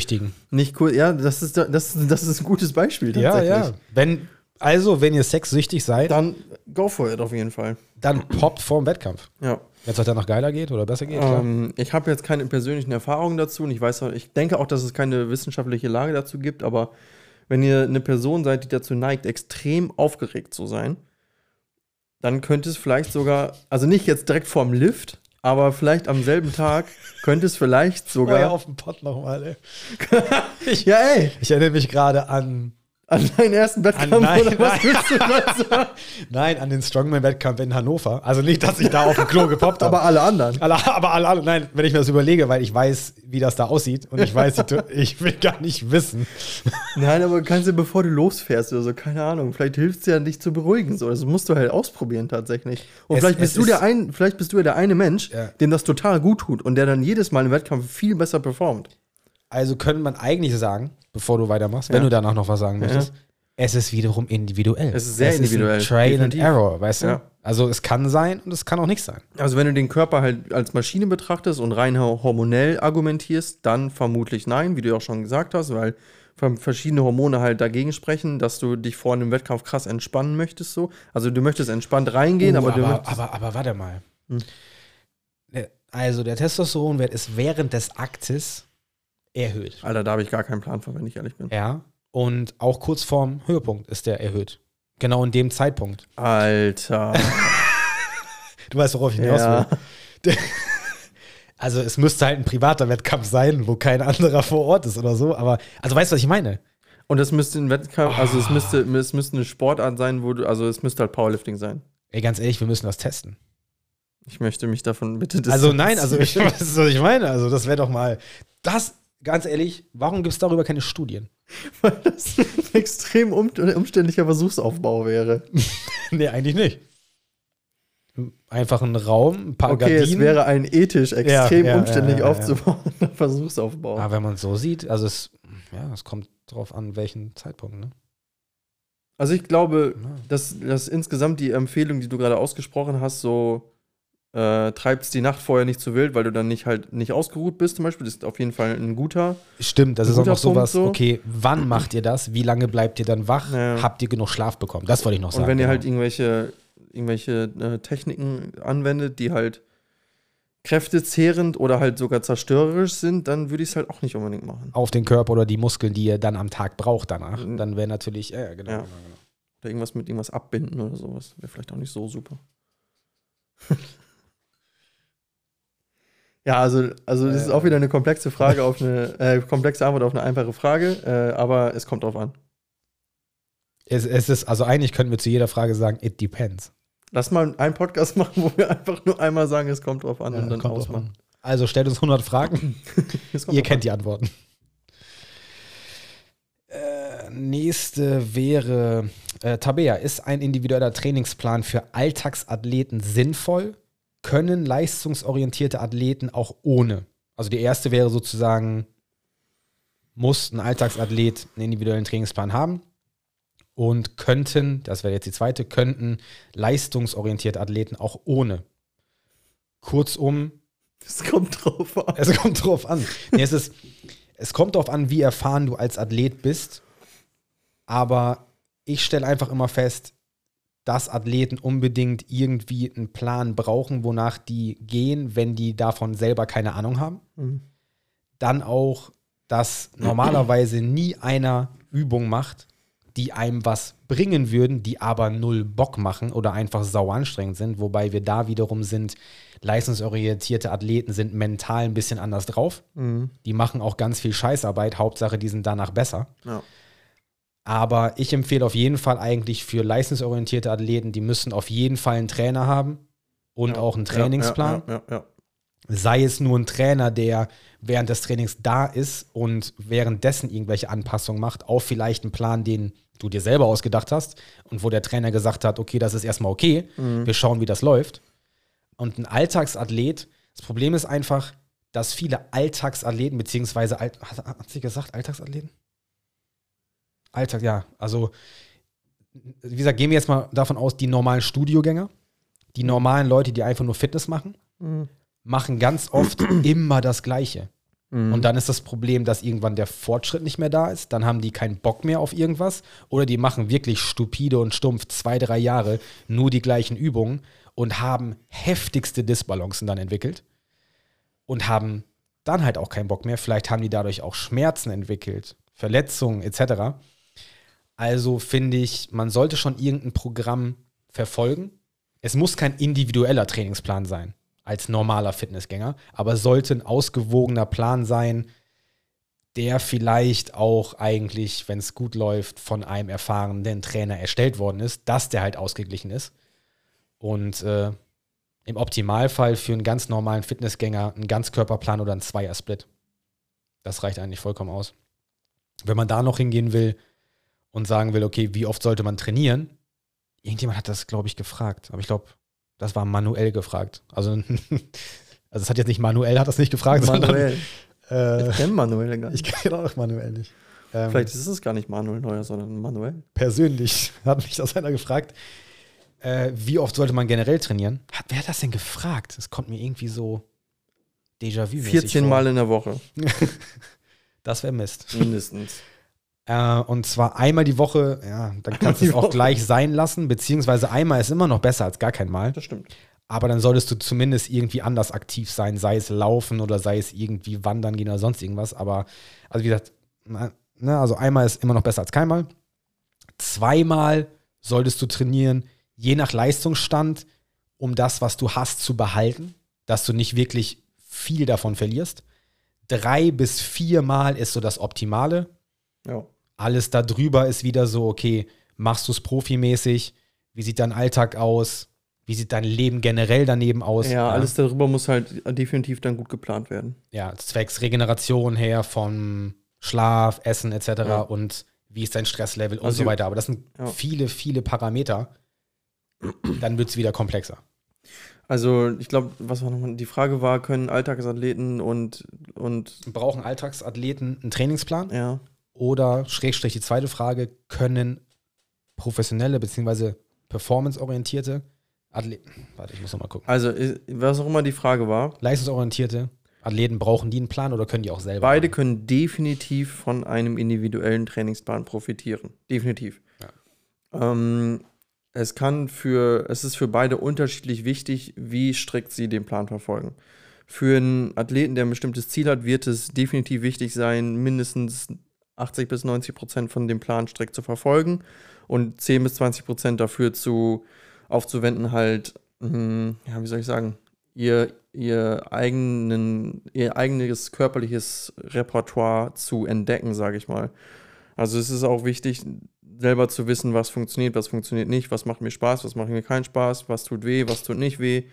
nicht kurz, ja, das ist, das, das ist ein gutes Beispiel tatsächlich. Ja, ja. Wenn, also, wenn ihr sexsüchtig seid, dann go for it auf jeden Fall. Dann poppt vor dem Wettkampf. Ja. Jetzt, was dann noch geiler geht oder besser geht? Ähm, ich habe jetzt keine persönlichen Erfahrungen dazu und ich weiß, ich denke auch, dass es keine wissenschaftliche Lage dazu gibt, aber wenn ihr eine Person seid, die dazu neigt, extrem aufgeregt zu sein, dann könnte es vielleicht sogar, also nicht jetzt direkt vorm Lift, aber vielleicht am selben Tag könnte es vielleicht sogar. Ja, auf dem Pott nochmal, ey. ja, ey. Ich erinnere mich gerade an an deinen ersten Wettkampf an, nein, oder was willst du sagen? Nein, an den Strongman-Wettkampf in Hannover. Also nicht, dass ich da auf dem Klo gepoppt habe. Aber alle anderen. Alle, aber alle anderen. Nein, wenn ich mir das überlege, weil ich weiß, wie das da aussieht und ich weiß, ich will gar nicht wissen. Nein, aber kannst du, bevor du losfährst oder so, keine Ahnung, vielleicht hilft es ja, dich zu beruhigen. So. Das musst du halt ausprobieren tatsächlich. Und es, vielleicht, bist du der ein, vielleicht bist du ja der eine Mensch, ja. dem das total gut tut und der dann jedes Mal im Wettkampf viel besser performt. Also könnte man eigentlich sagen, bevor du weitermachst, wenn du danach noch was sagen möchtest, es ist wiederum individuell. Es ist sehr es individuell. Ist Trail definitiv. and Error, weißt du? Ja. Also es kann sein und es kann auch nicht sein. Also wenn du den Körper halt als Maschine betrachtest und rein hormonell argumentierst, dann vermutlich nein, wie du auch schon gesagt hast, weil verschiedene Hormone halt dagegen sprechen, dass du dich vor einem Wettkampf krass entspannen möchtest so. Also du möchtest entspannt reingehen, uh, aber, aber, du aber, aber, aber warte mal. Hm. Also der Testosteronwert ist während des Aktes erhöht. Alter, da habe ich gar keinen Plan von, wenn ich ehrlich bin. Ja. Und auch kurz vorm Höhepunkt ist der erhöht. Genau in dem Zeitpunkt. Alter. du weißt, worauf ich hinaus ja. will. Also es müsste halt ein privater Wettkampf sein, wo kein anderer vor Ort ist oder so. Aber, also weißt du, was ich meine? Und es müsste ein Wettkampf, oh. also es müsste, es müsste eine Sportart sein, wo du, also es müsste halt Powerlifting sein. Ey, ganz ehrlich, wir müssen das testen. Ich möchte mich davon bitte Also nein, also ich weiß, was ich meine. Also das wäre doch mal, das ganz ehrlich, warum gibt es darüber keine Studien? Weil das ein extrem um, umständlicher Versuchsaufbau wäre. nee, eigentlich nicht. Einfach ein Raum, ein paar okay, Gardinen. es wäre ein ethisch extrem ja, ja, umständlich ja, aufzubauender Versuchsaufbau. Aber wenn man es so sieht, also es, ja, es kommt drauf an, welchen Zeitpunkt, ne? Also ich glaube, dass, dass insgesamt die Empfehlung, die du gerade ausgesprochen hast, so äh, treibst die Nacht vorher nicht zu wild, weil du dann nicht halt nicht ausgeruht bist zum Beispiel. Das ist auf jeden Fall ein guter. Stimmt, das ist auch noch sowas, so. okay, wann macht ihr das? Wie lange bleibt ihr dann wach? Ja. Habt ihr genug Schlaf bekommen? Das wollte ich noch sagen. Und wenn ihr genau. halt irgendwelche, irgendwelche äh, Techniken anwendet, die halt kräftezehrend oder halt sogar zerstörerisch sind, dann würde ich es halt auch nicht unbedingt machen. Auf den Körper oder die Muskeln, die ihr dann am Tag braucht danach. Mhm. Dann wäre natürlich, ja, genau, Ja. genau, genau. Oder irgendwas mit irgendwas abbinden oder sowas. Wäre vielleicht auch nicht so super. ja, also, also das ist Äh. auch wieder eine komplexe Frage auf eine, äh, komplexe Antwort auf eine einfache Frage, äh, aber es kommt drauf an. Es, es ist, also eigentlich könnten wir zu jeder Frage sagen, it depends. Lass mal einen Podcast machen, wo wir einfach nur einmal sagen, es kommt drauf an Ja, und dann ausmachen. an. Also stellt uns 100 Fragen, ihr kennt die Antworten. Äh, nächste wäre, äh, Tabea, ist ein individueller Trainingsplan für Alltagsathleten sinnvoll? Können leistungsorientierte Athleten auch ohne? Also die erste wäre sozusagen, muss ein Alltagsathlet einen individuellen Trainingsplan haben? Und könnten, das wäre jetzt die zweite, könnten leistungsorientierte Athleten auch ohne? Kurzum. Es kommt drauf an. es kommt drauf an. Nee, es, ist, es kommt drauf an, wie erfahren du als Athlet bist. Aber ich stelle einfach immer fest, dass Athleten unbedingt irgendwie einen Plan brauchen, wonach die gehen, wenn die davon selber keine Ahnung haben. Mhm. Dann auch, dass normalerweise nie einer Übung macht, die einem was bringen würden, die aber null Bock machen oder einfach sau anstrengend sind, wobei wir da wiederum sind, leistungsorientierte Athleten sind mental ein bisschen anders drauf. Mhm. Die machen auch ganz viel Scheißarbeit, Hauptsache, die sind danach besser. Ja. Aber ich empfehle auf jeden Fall eigentlich für leistungsorientierte Athleten, die müssen auf jeden Fall einen Trainer haben und Ja. auch einen Trainingsplan. Ja, ja. Sei es nur ein Trainer, der während des Trainings da ist und währenddessen irgendwelche Anpassungen macht, auf vielleicht einen Plan, den du dir selber ausgedacht hast und wo der Trainer gesagt hat, okay, das ist erstmal okay, Mhm. wir schauen, wie das läuft. Und ein Alltagsathlet, das Problem ist einfach, dass viele Alltagsathleten, beziehungsweise, hat sie gesagt, Alltagsathleten? Alltag, ja. Also, wie gesagt, gehen wir jetzt mal davon aus, die normalen Studiogänger, die normalen Leute, die einfach nur Fitness machen, Mhm. machen ganz oft immer das Gleiche. Mhm. Und dann ist das Problem, dass irgendwann der Fortschritt nicht mehr da ist. Dann haben die keinen Bock mehr auf irgendwas. Oder die machen wirklich stupide und stumpf zwei, drei Jahre nur die gleichen Übungen und haben heftigste Disbalancen dann entwickelt. Und haben dann halt auch keinen Bock mehr. Vielleicht haben die dadurch auch Schmerzen entwickelt, Verletzungen etc. Also finde ich, man sollte schon irgendein Programm verfolgen. Es muss kein individueller Trainingsplan sein als normaler Fitnessgänger, aber sollte ein ausgewogener Plan sein, der vielleicht auch eigentlich, wenn es gut läuft, von einem erfahrenen Trainer erstellt worden ist, dass der halt ausgeglichen ist. Und äh, im Optimalfall für einen ganz normalen Fitnessgänger einen Ganzkörperplan oder einen Zweiersplit. Das reicht eigentlich vollkommen aus. Wenn man da noch hingehen will und sagen will, okay, wie oft sollte man trainieren? Irgendjemand hat das, glaube ich, gefragt. Aber ich glaube, das war manuell gefragt. Also, also es hat jetzt nicht manuell, hat das nicht gefragt, Manuel. sondern Ich äh, kenne Manuel gar ich nicht. kenne auch manuell nicht. Ähm, Vielleicht ist es gar nicht Manuel Neuer, sondern Manuel. persönlich hat mich das einer gefragt, äh, wie oft sollte man generell trainieren? Hat, wer hat das denn gefragt? Das kommt mir irgendwie so Déjà-vu. 14 Mal in der Woche, Das wäre Mist. mindestens. Äh, und zwar einmal die Woche, ja, dann kannst du es auch Woche. gleich sein lassen, beziehungsweise einmal ist immer noch besser als gar kein Mal. Das stimmt. Aber dann solltest du zumindest irgendwie anders aktiv sein, sei es laufen oder sei es irgendwie wandern gehen oder sonst irgendwas. Aber, also wie gesagt, ne, also einmal ist immer noch besser als keinmal. Zweimal solltest du trainieren, je nach Leistungsstand, um das, was du hast, zu behalten, dass du nicht wirklich viel davon verlierst. Drei bis viermal ist so das Optimale. Ja. Alles darüber ist wieder so, okay, machst du es profimäßig? Wie sieht dein Alltag aus? Wie sieht dein Leben generell daneben aus? ja, alles darüber muss halt definitiv dann gut geplant werden. ja, zwecks Regeneration her, vom Schlaf, Essen etc. Ja. und wie ist dein Stresslevel und Also- so weiter. Aber das sind Ja. viele, viele Parameter. Dann wird es wieder komplexer. Also, ich glaube, was war nochmal? Die Frage war, können Alltagsathleten und, und Brauchen Alltagsathleten einen Trainingsplan? ja, Oder, Schrägstrich, die zweite Frage, können professionelle bzw. performanceorientierte Athleten, warte, ich muss nochmal gucken. also, äh, was auch immer die Frage war, Leistungsorientierte Athleten brauchen die einen Plan oder können die auch selber? beide können definitiv von einem individuellen Trainingsplan profitieren. Definitiv. Ähm, es kann für, es ist für beide unterschiedlich wichtig, wie strikt sie den Plan verfolgen. Für einen Athleten, der ein bestimmtes Ziel hat, wird es definitiv wichtig sein, mindestens 80 bis 90 Prozent von dem Plan strikt zu verfolgen und 10 bis 20 Prozent dafür zu aufzuwenden, halt, mh, ja, wie soll ich sagen, ihr, ihr, eigenen, ihr eigenes körperliches Repertoire zu entdecken, sage ich mal. Also es ist auch wichtig, selber zu wissen, was funktioniert, was funktioniert nicht, was macht mir Spaß, was macht mir keinen Spaß, was tut weh, was tut nicht weh,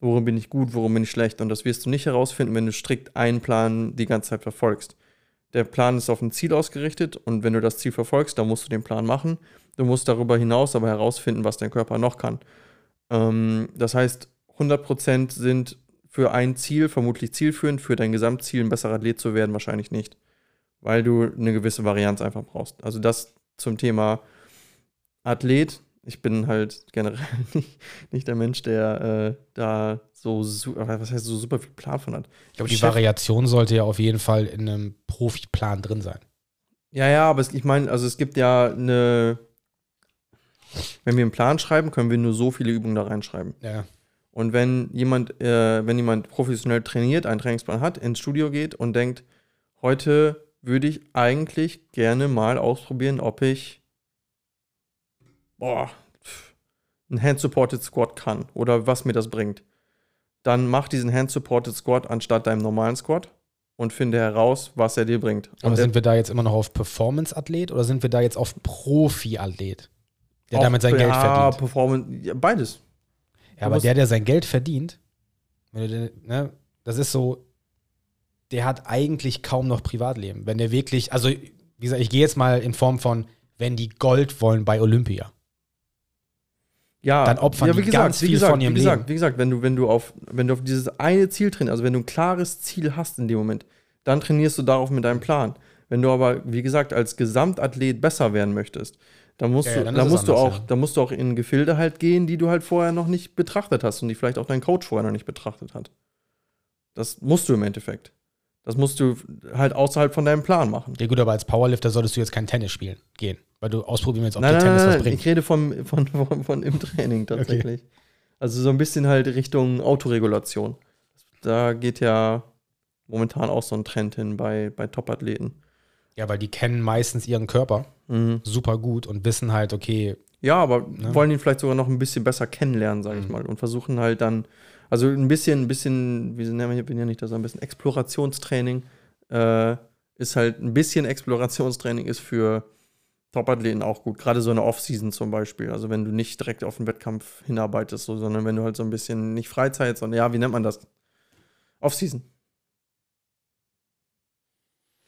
worin bin ich gut, worin bin ich schlecht. Und das wirst du nicht herausfinden, wenn du strikt einen Plan die ganze Zeit verfolgst. Der Plan ist auf ein Ziel ausgerichtet und wenn du das Ziel verfolgst, dann musst du den Plan machen. Du musst darüber hinaus aber herausfinden, was dein Körper noch kann. Ähm, das heißt, 100% sind für ein Ziel vermutlich zielführend, für dein Gesamtziel ein besserer Athlet zu werden wahrscheinlich nicht, weil du eine gewisse Varianz einfach brauchst. Also das zum Thema Athlet. Ich bin halt generell nicht, nicht der Mensch, der äh, da so, was heißt, so super viel Plan von hat. Ich glaube, die Variation sollte ja auf jeden Fall in einem Profiplan drin sein. Ja, ja, aber es, ich meine, also es gibt ja eine, wenn wir einen Plan schreiben, können wir nur so viele Übungen da reinschreiben. Ja. Und wenn jemand, äh, wenn jemand professionell trainiert, einen Trainingsplan hat, ins Studio geht und denkt, heute würde ich eigentlich gerne mal ausprobieren, ob ich boah, einen Hand-Supported Squat kann oder was mir das bringt. Dann mach diesen Hand-Supported Squat anstatt deinem normalen Squat und finde heraus, was er dir bringt. Aber und sind wir da jetzt immer noch auf Performance-Athlet oder sind wir da jetzt auf Profi-Athlet, der damit sein ja, Geld verdient? Performance, ja, beides. Ja, aber der, der sein Geld verdient, ne, das ist so, der hat eigentlich kaum noch Privatleben. Wenn der wirklich, also wie gesagt, ich gehe jetzt mal in Form von, wenn die Gold wollen bei Olympia. Ja, dann opfern ja, wie die gesagt, ganz wie viel gesagt, von ihrem wie gesagt, Leben. Wie gesagt, wenn du, wenn du auf, wenn du auf dieses eine Ziel trainierst, also wenn du ein klares Ziel hast in dem Moment, dann trainierst du darauf mit deinem Plan. Wenn du aber, wie gesagt, als Gesamtathlet besser werden möchtest, dann musst Ja, du, ja, dann musst du anders, auch, ja. dann musst du auch in Gefilde halt gehen, die du halt vorher noch nicht betrachtet hast und die vielleicht auch dein Coach vorher noch nicht betrachtet hat. Das musst du im Endeffekt. Das musst du halt außerhalb von deinem Plan machen. Ja gut, aber als Powerlifter solltest du jetzt kein Tennis spielen gehen, weil du ausprobieren willst, ob Nein, dir nein, Tennis nein, was nein, bringt. ich rede vom, von, von, von im Training tatsächlich. Also so ein bisschen halt Richtung Autoregulation. Da geht ja momentan auch so ein Trend hin bei, bei Top-Athleten. Ja, weil die kennen meistens ihren Körper Mhm. super gut und wissen halt, okay, Ja, aber Ne? wollen ihn vielleicht sogar noch ein bisschen besser kennenlernen, sage ich Mhm. mal. Und versuchen halt dann, also ein bisschen, ein bisschen, wie nennen wir hier, bin ja nicht das, ein bisschen Explorationstraining äh, ist halt ein bisschen Explorationstraining ist für Top-Athleten auch gut. Gerade so eine Off-Season zum Beispiel. Also wenn du nicht direkt auf den Wettkampf hinarbeitest, so, sondern wenn du halt so ein bisschen nicht Freizeit, sondern ja, wie nennt man das? Off-Season.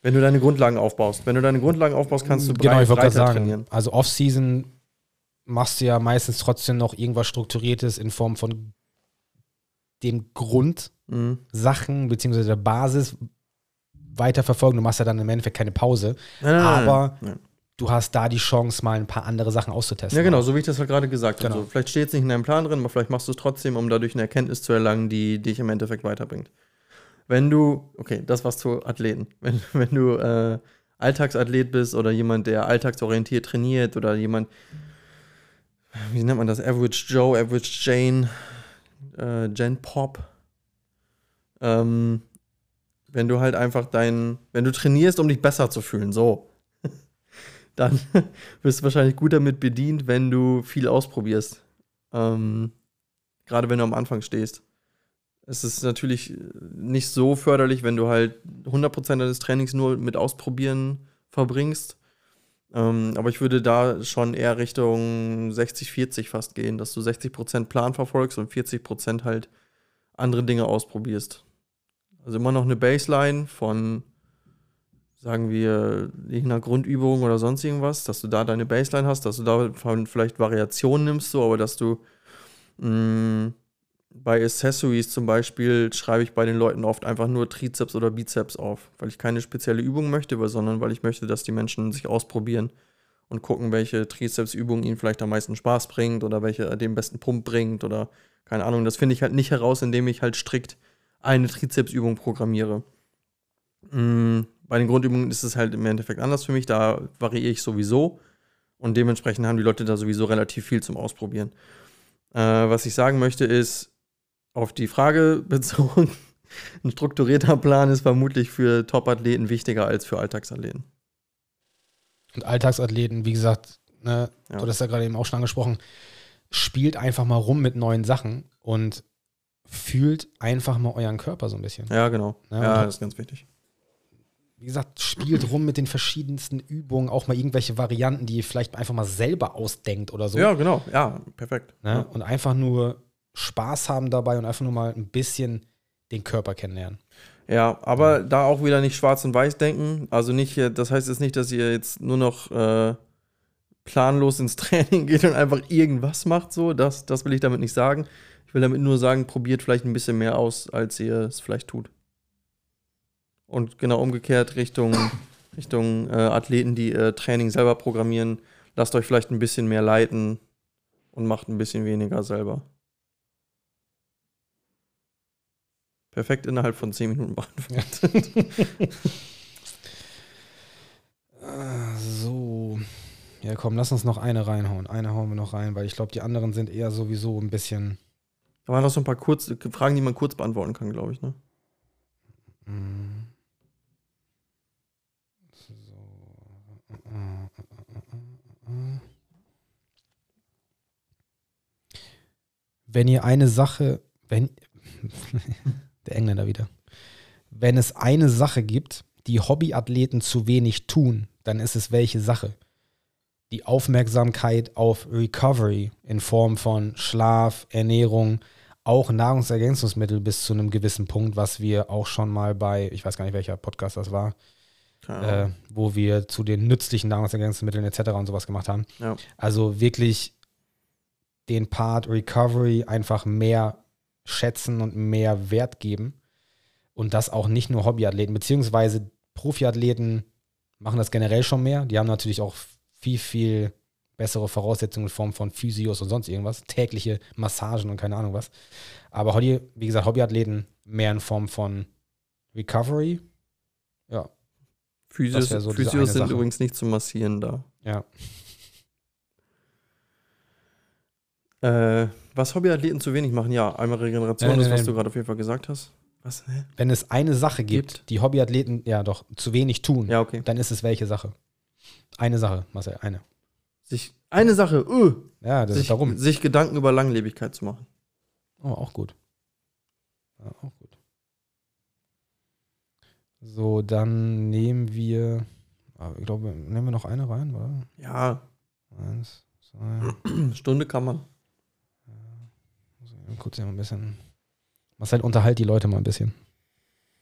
Wenn du deine Grundlagen aufbaust. Wenn du deine Grundlagen aufbaust, kannst du genau, breit- ich breiter sagen, trainieren. also Off-Season machst du ja meistens trotzdem noch irgendwas Strukturiertes in Form von dem Grundsachen Mhm. beziehungsweise der Basis weiterverfolgen. Du machst ja dann im Endeffekt keine Pause, Nein, nein, aber nein. du hast da die Chance, mal ein paar andere Sachen auszutesten. Ja, genau, so wie ich das halt gerade gesagt habe. Genau. So, vielleicht steht es nicht in deinem Plan drin, aber vielleicht machst du es trotzdem, um dadurch eine Erkenntnis zu erlangen, die dich im Endeffekt weiterbringt. Wenn du, okay, das was zu Athleten. Wenn, wenn du äh, Alltagsathlet bist oder jemand, der alltagsorientiert trainiert oder jemand, wie nennt man das? Average Joe, Average Jane, äh, Jen Pop. Ähm, wenn du halt einfach dein, wenn du trainierst, um dich besser zu fühlen, so, dann bist du wahrscheinlich gut damit bedient, wenn du viel ausprobierst. Ähm, gerade wenn du am Anfang stehst. Es ist natürlich nicht so förderlich, wenn du halt 100% deines Trainings nur mit Ausprobieren verbringst. Ähm, aber ich würde da schon eher Richtung 60-40 fast gehen, dass du 60% Plan verfolgst und 40% halt andere Dinge ausprobierst. Also immer noch eine Baseline von, sagen wir, irgendeiner Grundübung oder sonst irgendwas, dass du da deine Baseline hast, dass du da vielleicht Variationen nimmst, so, aber dass du mh, bei Accessories zum Beispiel schreibe ich bei den Leuten oft einfach nur Trizeps oder Bizeps auf, weil ich keine spezielle Übung möchte, sondern weil ich möchte, dass die Menschen sich ausprobieren und gucken, welche Trizepsübung ihnen vielleicht am meisten Spaß bringt oder welche den besten Pump bringt oder keine Ahnung. Das finde ich halt nicht heraus, indem ich halt strikt eine Trizepsübung programmiere. Mm, bei den Grundübungen ist es halt im Endeffekt anders für mich, da variiere ich sowieso und dementsprechend haben die Leute da sowieso relativ viel zum Ausprobieren. Äh, was ich sagen möchte ist, auf die Frage bezogen, Ein strukturierter Plan ist vermutlich für Top-Athleten wichtiger als für Alltagsathleten. Und Alltagsathleten, wie gesagt, ne, Ja. du hast ja gerade eben auch schon angesprochen, spielt einfach mal rum mit neuen Sachen und fühlt einfach mal euren Körper so ein bisschen. Ja, genau. Ja, Ja, das ist ganz wichtig. Wie gesagt, spielt rum mit den verschiedensten Übungen, auch mal irgendwelche Varianten, die ihr vielleicht einfach mal selber ausdenkt oder so. Ja, genau. Ja, perfekt. Ne? Ja. Und einfach nur Spaß haben dabei und einfach nur mal ein bisschen den Körper kennenlernen. Ja, aber da auch wieder nicht schwarz und weiß denken. Also nicht, das heißt jetzt nicht, dass ihr jetzt nur noch äh, planlos ins Training geht und einfach irgendwas macht. So, das, das will ich damit nicht sagen. Ich will damit nur sagen, probiert vielleicht ein bisschen mehr aus, als ihr es vielleicht tut. Und genau umgekehrt Richtung, Richtung äh, Athleten, die äh, Training selber programmieren, lasst euch vielleicht ein bisschen mehr leiten und macht ein bisschen weniger selber. Perfekt innerhalb von 10 Minuten beantwortet. So. Ja, komm, lass uns noch eine reinhauen. Eine hauen wir noch rein, weil ich glaube, die anderen sind eher sowieso ein bisschen. Da waren noch so ein paar kurz, Fragen, die man kurz beantworten kann, glaube ich. Ne? So. Wenn ihr eine Sache, wenn der Engländer wieder, wenn es eine Sache gibt, die Hobbyathleten zu wenig tun, dann ist es welche Sache? Die Aufmerksamkeit auf Recovery in Form von Schlaf, Ernährung, auch Nahrungsergänzungsmittel bis zu einem gewissen Punkt, was wir auch schon mal bei, ich weiß gar nicht, welcher Podcast das war, Keine äh, wo wir zu den nützlichen Nahrungsergänzungsmitteln etc. und sowas gemacht haben. Ja. Also wirklich den Part Recovery einfach mehr schätzen und mehr Wert geben. Und das auch nicht nur Hobbyathleten, beziehungsweise Profiathleten machen das generell schon mehr. Die haben natürlich auch viel, viel bessere Voraussetzungen in Form von Physios und sonst irgendwas, tägliche Massagen und keine Ahnung was. Aber Hobby, wie gesagt, Hobbyathleten mehr in Form von Recovery. Ja, Physios, so Physios sind Sache. übrigens nicht zum Massieren da. ja. Äh, was Hobbyathleten zu wenig machen, ja, einmal Regeneration, Nein, das, nein, was nein. du gerade auf jeden Fall gesagt hast. Was? Hä? Wenn es eine Sache gibt, Gibt. die Hobbyathleten ja doch zu wenig tun, Ja, okay. dann ist es welche Sache? Eine Sache, Marcel, eine. Sich, eine Sache, öh, Ja, das sich, ist darum. sich Gedanken über Langlebigkeit zu machen. Oh, auch gut. Ja, auch gut. So, dann nehmen wir, ah, ich glaube, nehmen wir noch eine rein, oder? Ja, Eins, zwei, Stunde kann man. Kurz hier mal ein bisschen. Marcel, unterhalt die Leute mal ein bisschen.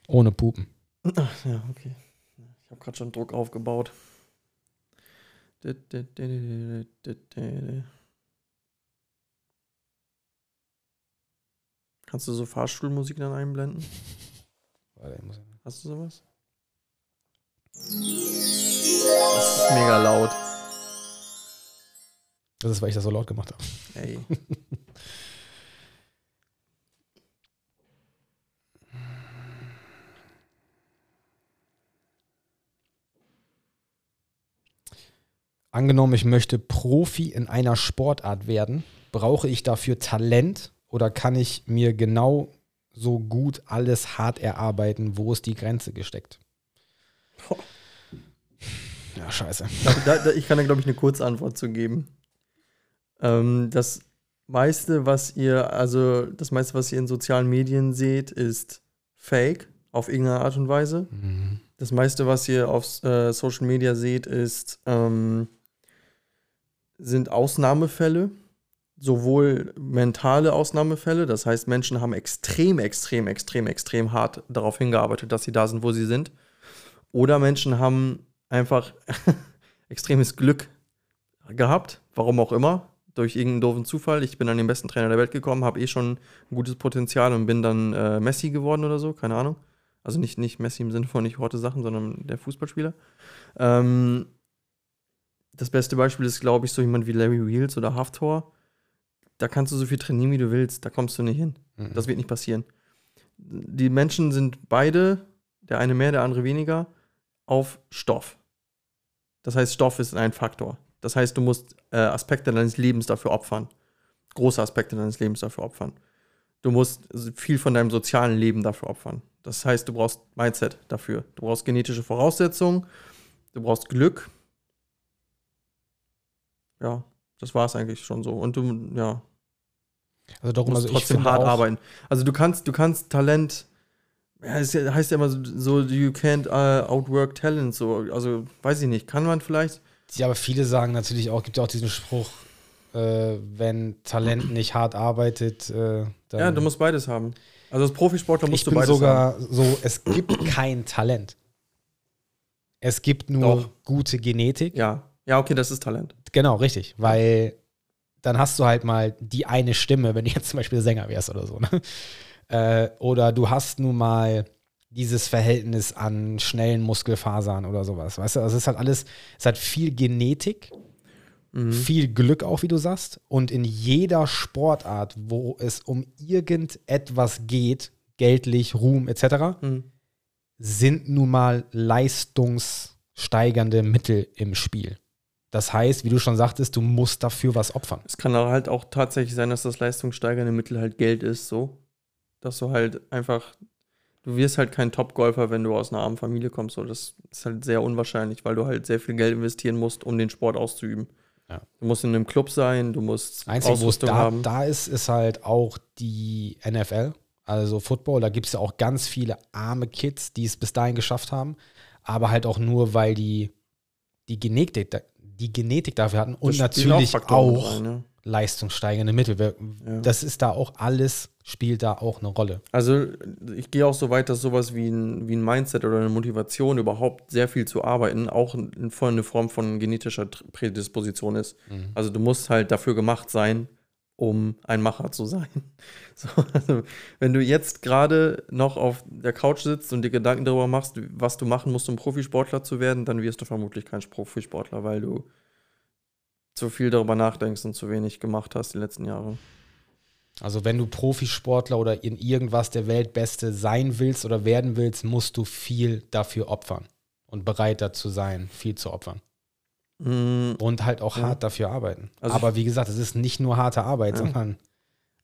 Ohne Pupen. Ach, ja, okay. Ich habe gerade schon Druck aufgebaut. Kannst du so Fahrstuhlmusik dann einblenden? Warte, Hast du sowas? Das ist mega laut. Das ist, weil ich das so laut gemacht habe. Ey. Angenommen, ich möchte Profi in einer Sportart werden, brauche ich dafür Talent oder kann ich mir genau so gut alles hart erarbeiten? Wo ist die Grenze gesteckt? Boah. Ja, scheiße. Da, da, da, ich kann da, glaube ich, eine Kurzantwort zu geben. Ähm, das meiste, was ihr, also das meiste, was ihr in sozialen Medien seht, ist fake auf irgendeine Art und Weise. Mhm. Das meiste, was ihr auf äh, Social Media seht, ist, ähm, sind Ausnahmefälle, sowohl mentale Ausnahmefälle, das heißt, Menschen haben extrem, extrem, extrem, extrem hart darauf hingearbeitet, dass sie da sind, wo sie sind. Oder Menschen haben einfach extremes Glück gehabt, warum auch immer, durch irgendeinen doofen Zufall. Ich bin an den besten Trainer der Welt gekommen, habe eh schon ein gutes Potenzial und bin dann äh, Messi geworden oder so, keine Ahnung. Also nicht, nicht Messi im Sinne von nicht Horte Sachen, sondern der Fußballspieler. Ähm, das beste Beispiel ist, glaube ich, so jemand wie Larry Wheels oder Haftor. Da kannst du so viel trainieren, wie du willst. Da kommst du nicht hin. Mhm. Das wird nicht passieren. Die Menschen sind beide, der eine mehr, der andere weniger, auf Stoff. Das heißt, Stoff ist ein Faktor. Das heißt, du musst äh, Aspekte deines Lebens dafür opfern. Große Aspekte deines Lebens dafür opfern. du musst viel von deinem sozialen Leben dafür opfern. Das heißt, du brauchst Mindset dafür. Du brauchst genetische Voraussetzungen, du brauchst Glück. Ja, das war es eigentlich schon so. Und du, ja, Also darum, musst also ich trotzdem hart arbeiten. Also du kannst, du kannst Talent, ja, es heißt ja immer so, so, you can't uh, outwork talent. So, also weiß ich nicht, kann man vielleicht. Ja, aber viele sagen natürlich auch, gibt ja auch diesen Spruch, äh, wenn Talent nicht hart arbeitet, äh, dann. Ja, du musst beides haben. Also als Profisportler musst ich du bin beides sogar haben. so, es gibt kein Talent. Es gibt nur Doch. gute Genetik. Ja, ja, okay, das ist Talent. Genau, richtig. Weil dann hast du halt mal die eine Stimme, wenn du jetzt zum Beispiel Sänger wärst oder so. Ne? Äh, oder du hast nun mal dieses Verhältnis an schnellen Muskelfasern oder sowas. Weißt du, also es ist halt alles, es hat viel Genetik, Mhm. viel Glück auch, wie du sagst. Und in jeder Sportart, wo es um irgendetwas geht, geldlich, Ruhm etc., Mhm. sind nun mal leistungssteigernde Mittel im Spiel. Das heißt, wie du schon sagtest, du musst dafür was opfern. Es kann halt auch tatsächlich sein, dass das leistungssteigernde Mittel halt Geld ist, so. Dass du halt einfach, du wirst halt kein Top-Golfer, wenn du aus einer armen Familie kommst. So. Das ist halt sehr unwahrscheinlich, weil du halt sehr viel Geld investieren musst, um den Sport auszuüben. Ja. Du musst in einem Club sein, du musst Das Einzige, wo es da, haben. da ist, ist halt auch die NFL, also Football. Da gibt es ja auch ganz viele arme Kids, die es bis dahin geschafft haben, aber halt auch nur, weil die die Genetik, die Genetik dafür hatten und natürlich auch rein, ne? leistungssteigende Mittel. Wir- Ja. Das ist da auch alles, spielt da auch eine Rolle. Also ich gehe auch so weit, dass sowas wie ein, wie ein Mindset oder eine Motivation überhaupt sehr viel zu arbeiten auch in- voll eine Form von genetischer Prädisposition ist. Mhm. Also du musst halt dafür gemacht sein, um ein Macher zu sein. So, also, wenn du jetzt gerade noch auf der Couch sitzt und dir Gedanken darüber machst, was du machen musst, um Profisportler zu werden, dann wirst du vermutlich kein Profisportler, weil du zu viel darüber nachdenkst und zu wenig gemacht hast die letzten Jahre. Also wenn du Profisportler oder in irgendwas der Weltbeste sein willst oder werden willst, musst du viel dafür opfern und bereit dazu sein, viel zu opfern. Mm, Und halt auch hart dafür arbeiten. Also Aber wie gesagt, es ist nicht nur harte Arbeit, Ja. sondern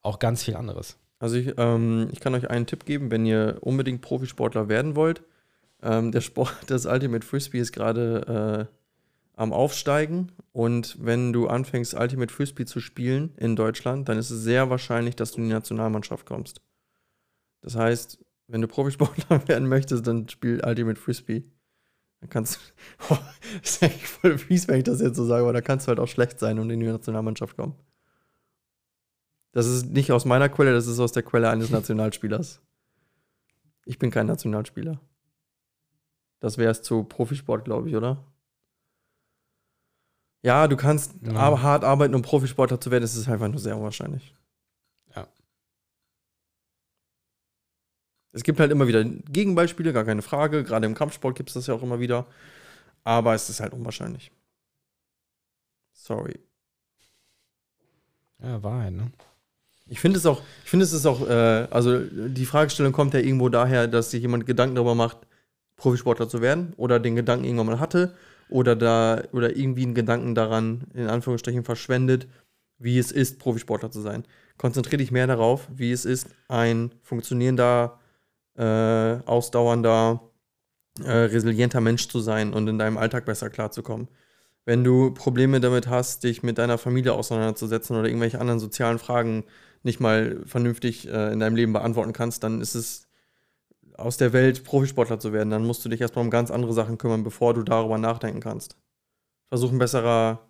auch ganz viel anderes. Also ich, ähm, ich kann euch einen Tipp geben, wenn ihr unbedingt Profisportler werden wollt. Ähm, der Sport, das Ultimate Frisbee ist gerade äh, am Aufsteigen. Und wenn du anfängst, Ultimate Frisbee zu spielen in Deutschland, dann ist es sehr wahrscheinlich, dass du in die Nationalmannschaft kommst. Das heißt, wenn du Profisportler werden möchtest, dann spiel Ultimate Frisbee. Dann kannst du. das ist eigentlich voll fies, wenn ich das jetzt so sage, aber da kannst du halt auch schlecht sein und in die Nationalmannschaft kommen. Das ist nicht aus meiner Quelle, das ist aus der Quelle eines Nationalspielers. Ich bin kein Nationalspieler. Das wäre es zu Profisport, glaube ich, oder? Ja, du kannst Ja. aber hart arbeiten, um Profisportler zu werden. Das ist einfach nur sehr unwahrscheinlich. Es gibt halt immer wieder Gegenbeispiele, gar keine Frage. Gerade im Kampfsport gibt es das ja auch immer wieder. Aber es ist halt unwahrscheinlich. Sorry. Ja, Wahrheit, ne? Ich finde es auch, ich finde es ist auch, äh, also die Fragestellung kommt ja irgendwo daher, dass sich jemand Gedanken darüber macht, Profisportler zu werden oder den Gedanken irgendwann mal hatte oder da oder irgendwie einen Gedanken daran in Anführungsstrichen verschwendet, wie es ist, Profisportler zu sein. Konzentriere dich mehr darauf, wie es ist, ein funktionierender, äh, ausdauernder, äh, resilienter Mensch zu sein und in deinem Alltag besser klarzukommen. Wenn du Probleme damit hast, dich mit deiner Familie auseinanderzusetzen oder irgendwelche anderen sozialen Fragen nicht mal vernünftig äh, in deinem Leben beantworten kannst, dann ist es aus der Welt, Profisportler zu werden. Dann musst du dich erstmal um ganz andere Sachen kümmern, bevor du darüber nachdenken kannst. Versuch ein besserer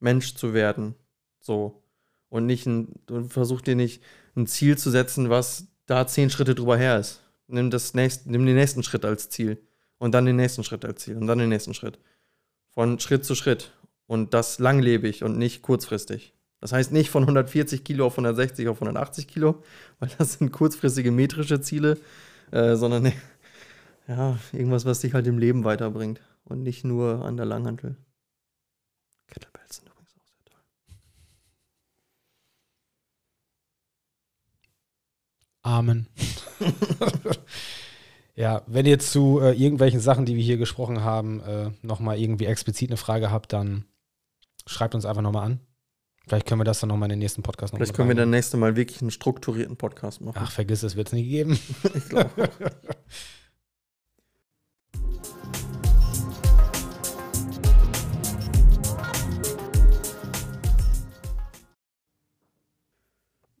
Mensch zu werden. So. Und nicht ein, versuch dir nicht ein Ziel zu setzen, was da zehn Schritte drüber her ist. Nimm, das nächst, nimm den nächsten Schritt als Ziel. Und dann den nächsten Schritt als Ziel. Und dann den nächsten Schritt. Von Schritt zu Schritt. Und das langlebig und nicht kurzfristig. Das heißt nicht von 140 Kilo auf 160 auf 180 Kilo, weil das sind kurzfristige metrische Ziele, äh, sondern ja, irgendwas, was dich halt im Leben weiterbringt und nicht nur an der Langhantel. Kettlebells sind übrigens auch sehr toll. Amen. ja, wenn ihr zu äh, irgendwelchen Sachen, die wir hier gesprochen haben, äh, nochmal irgendwie explizit eine Frage habt, dann schreibt uns einfach nochmal an. Vielleicht können wir das dann nochmal in den nächsten Podcast noch Vielleicht können wir dann nächste Mal wirklich einen strukturierten Podcast machen. Ach, vergiss es, wird es nie geben. Ich glaube.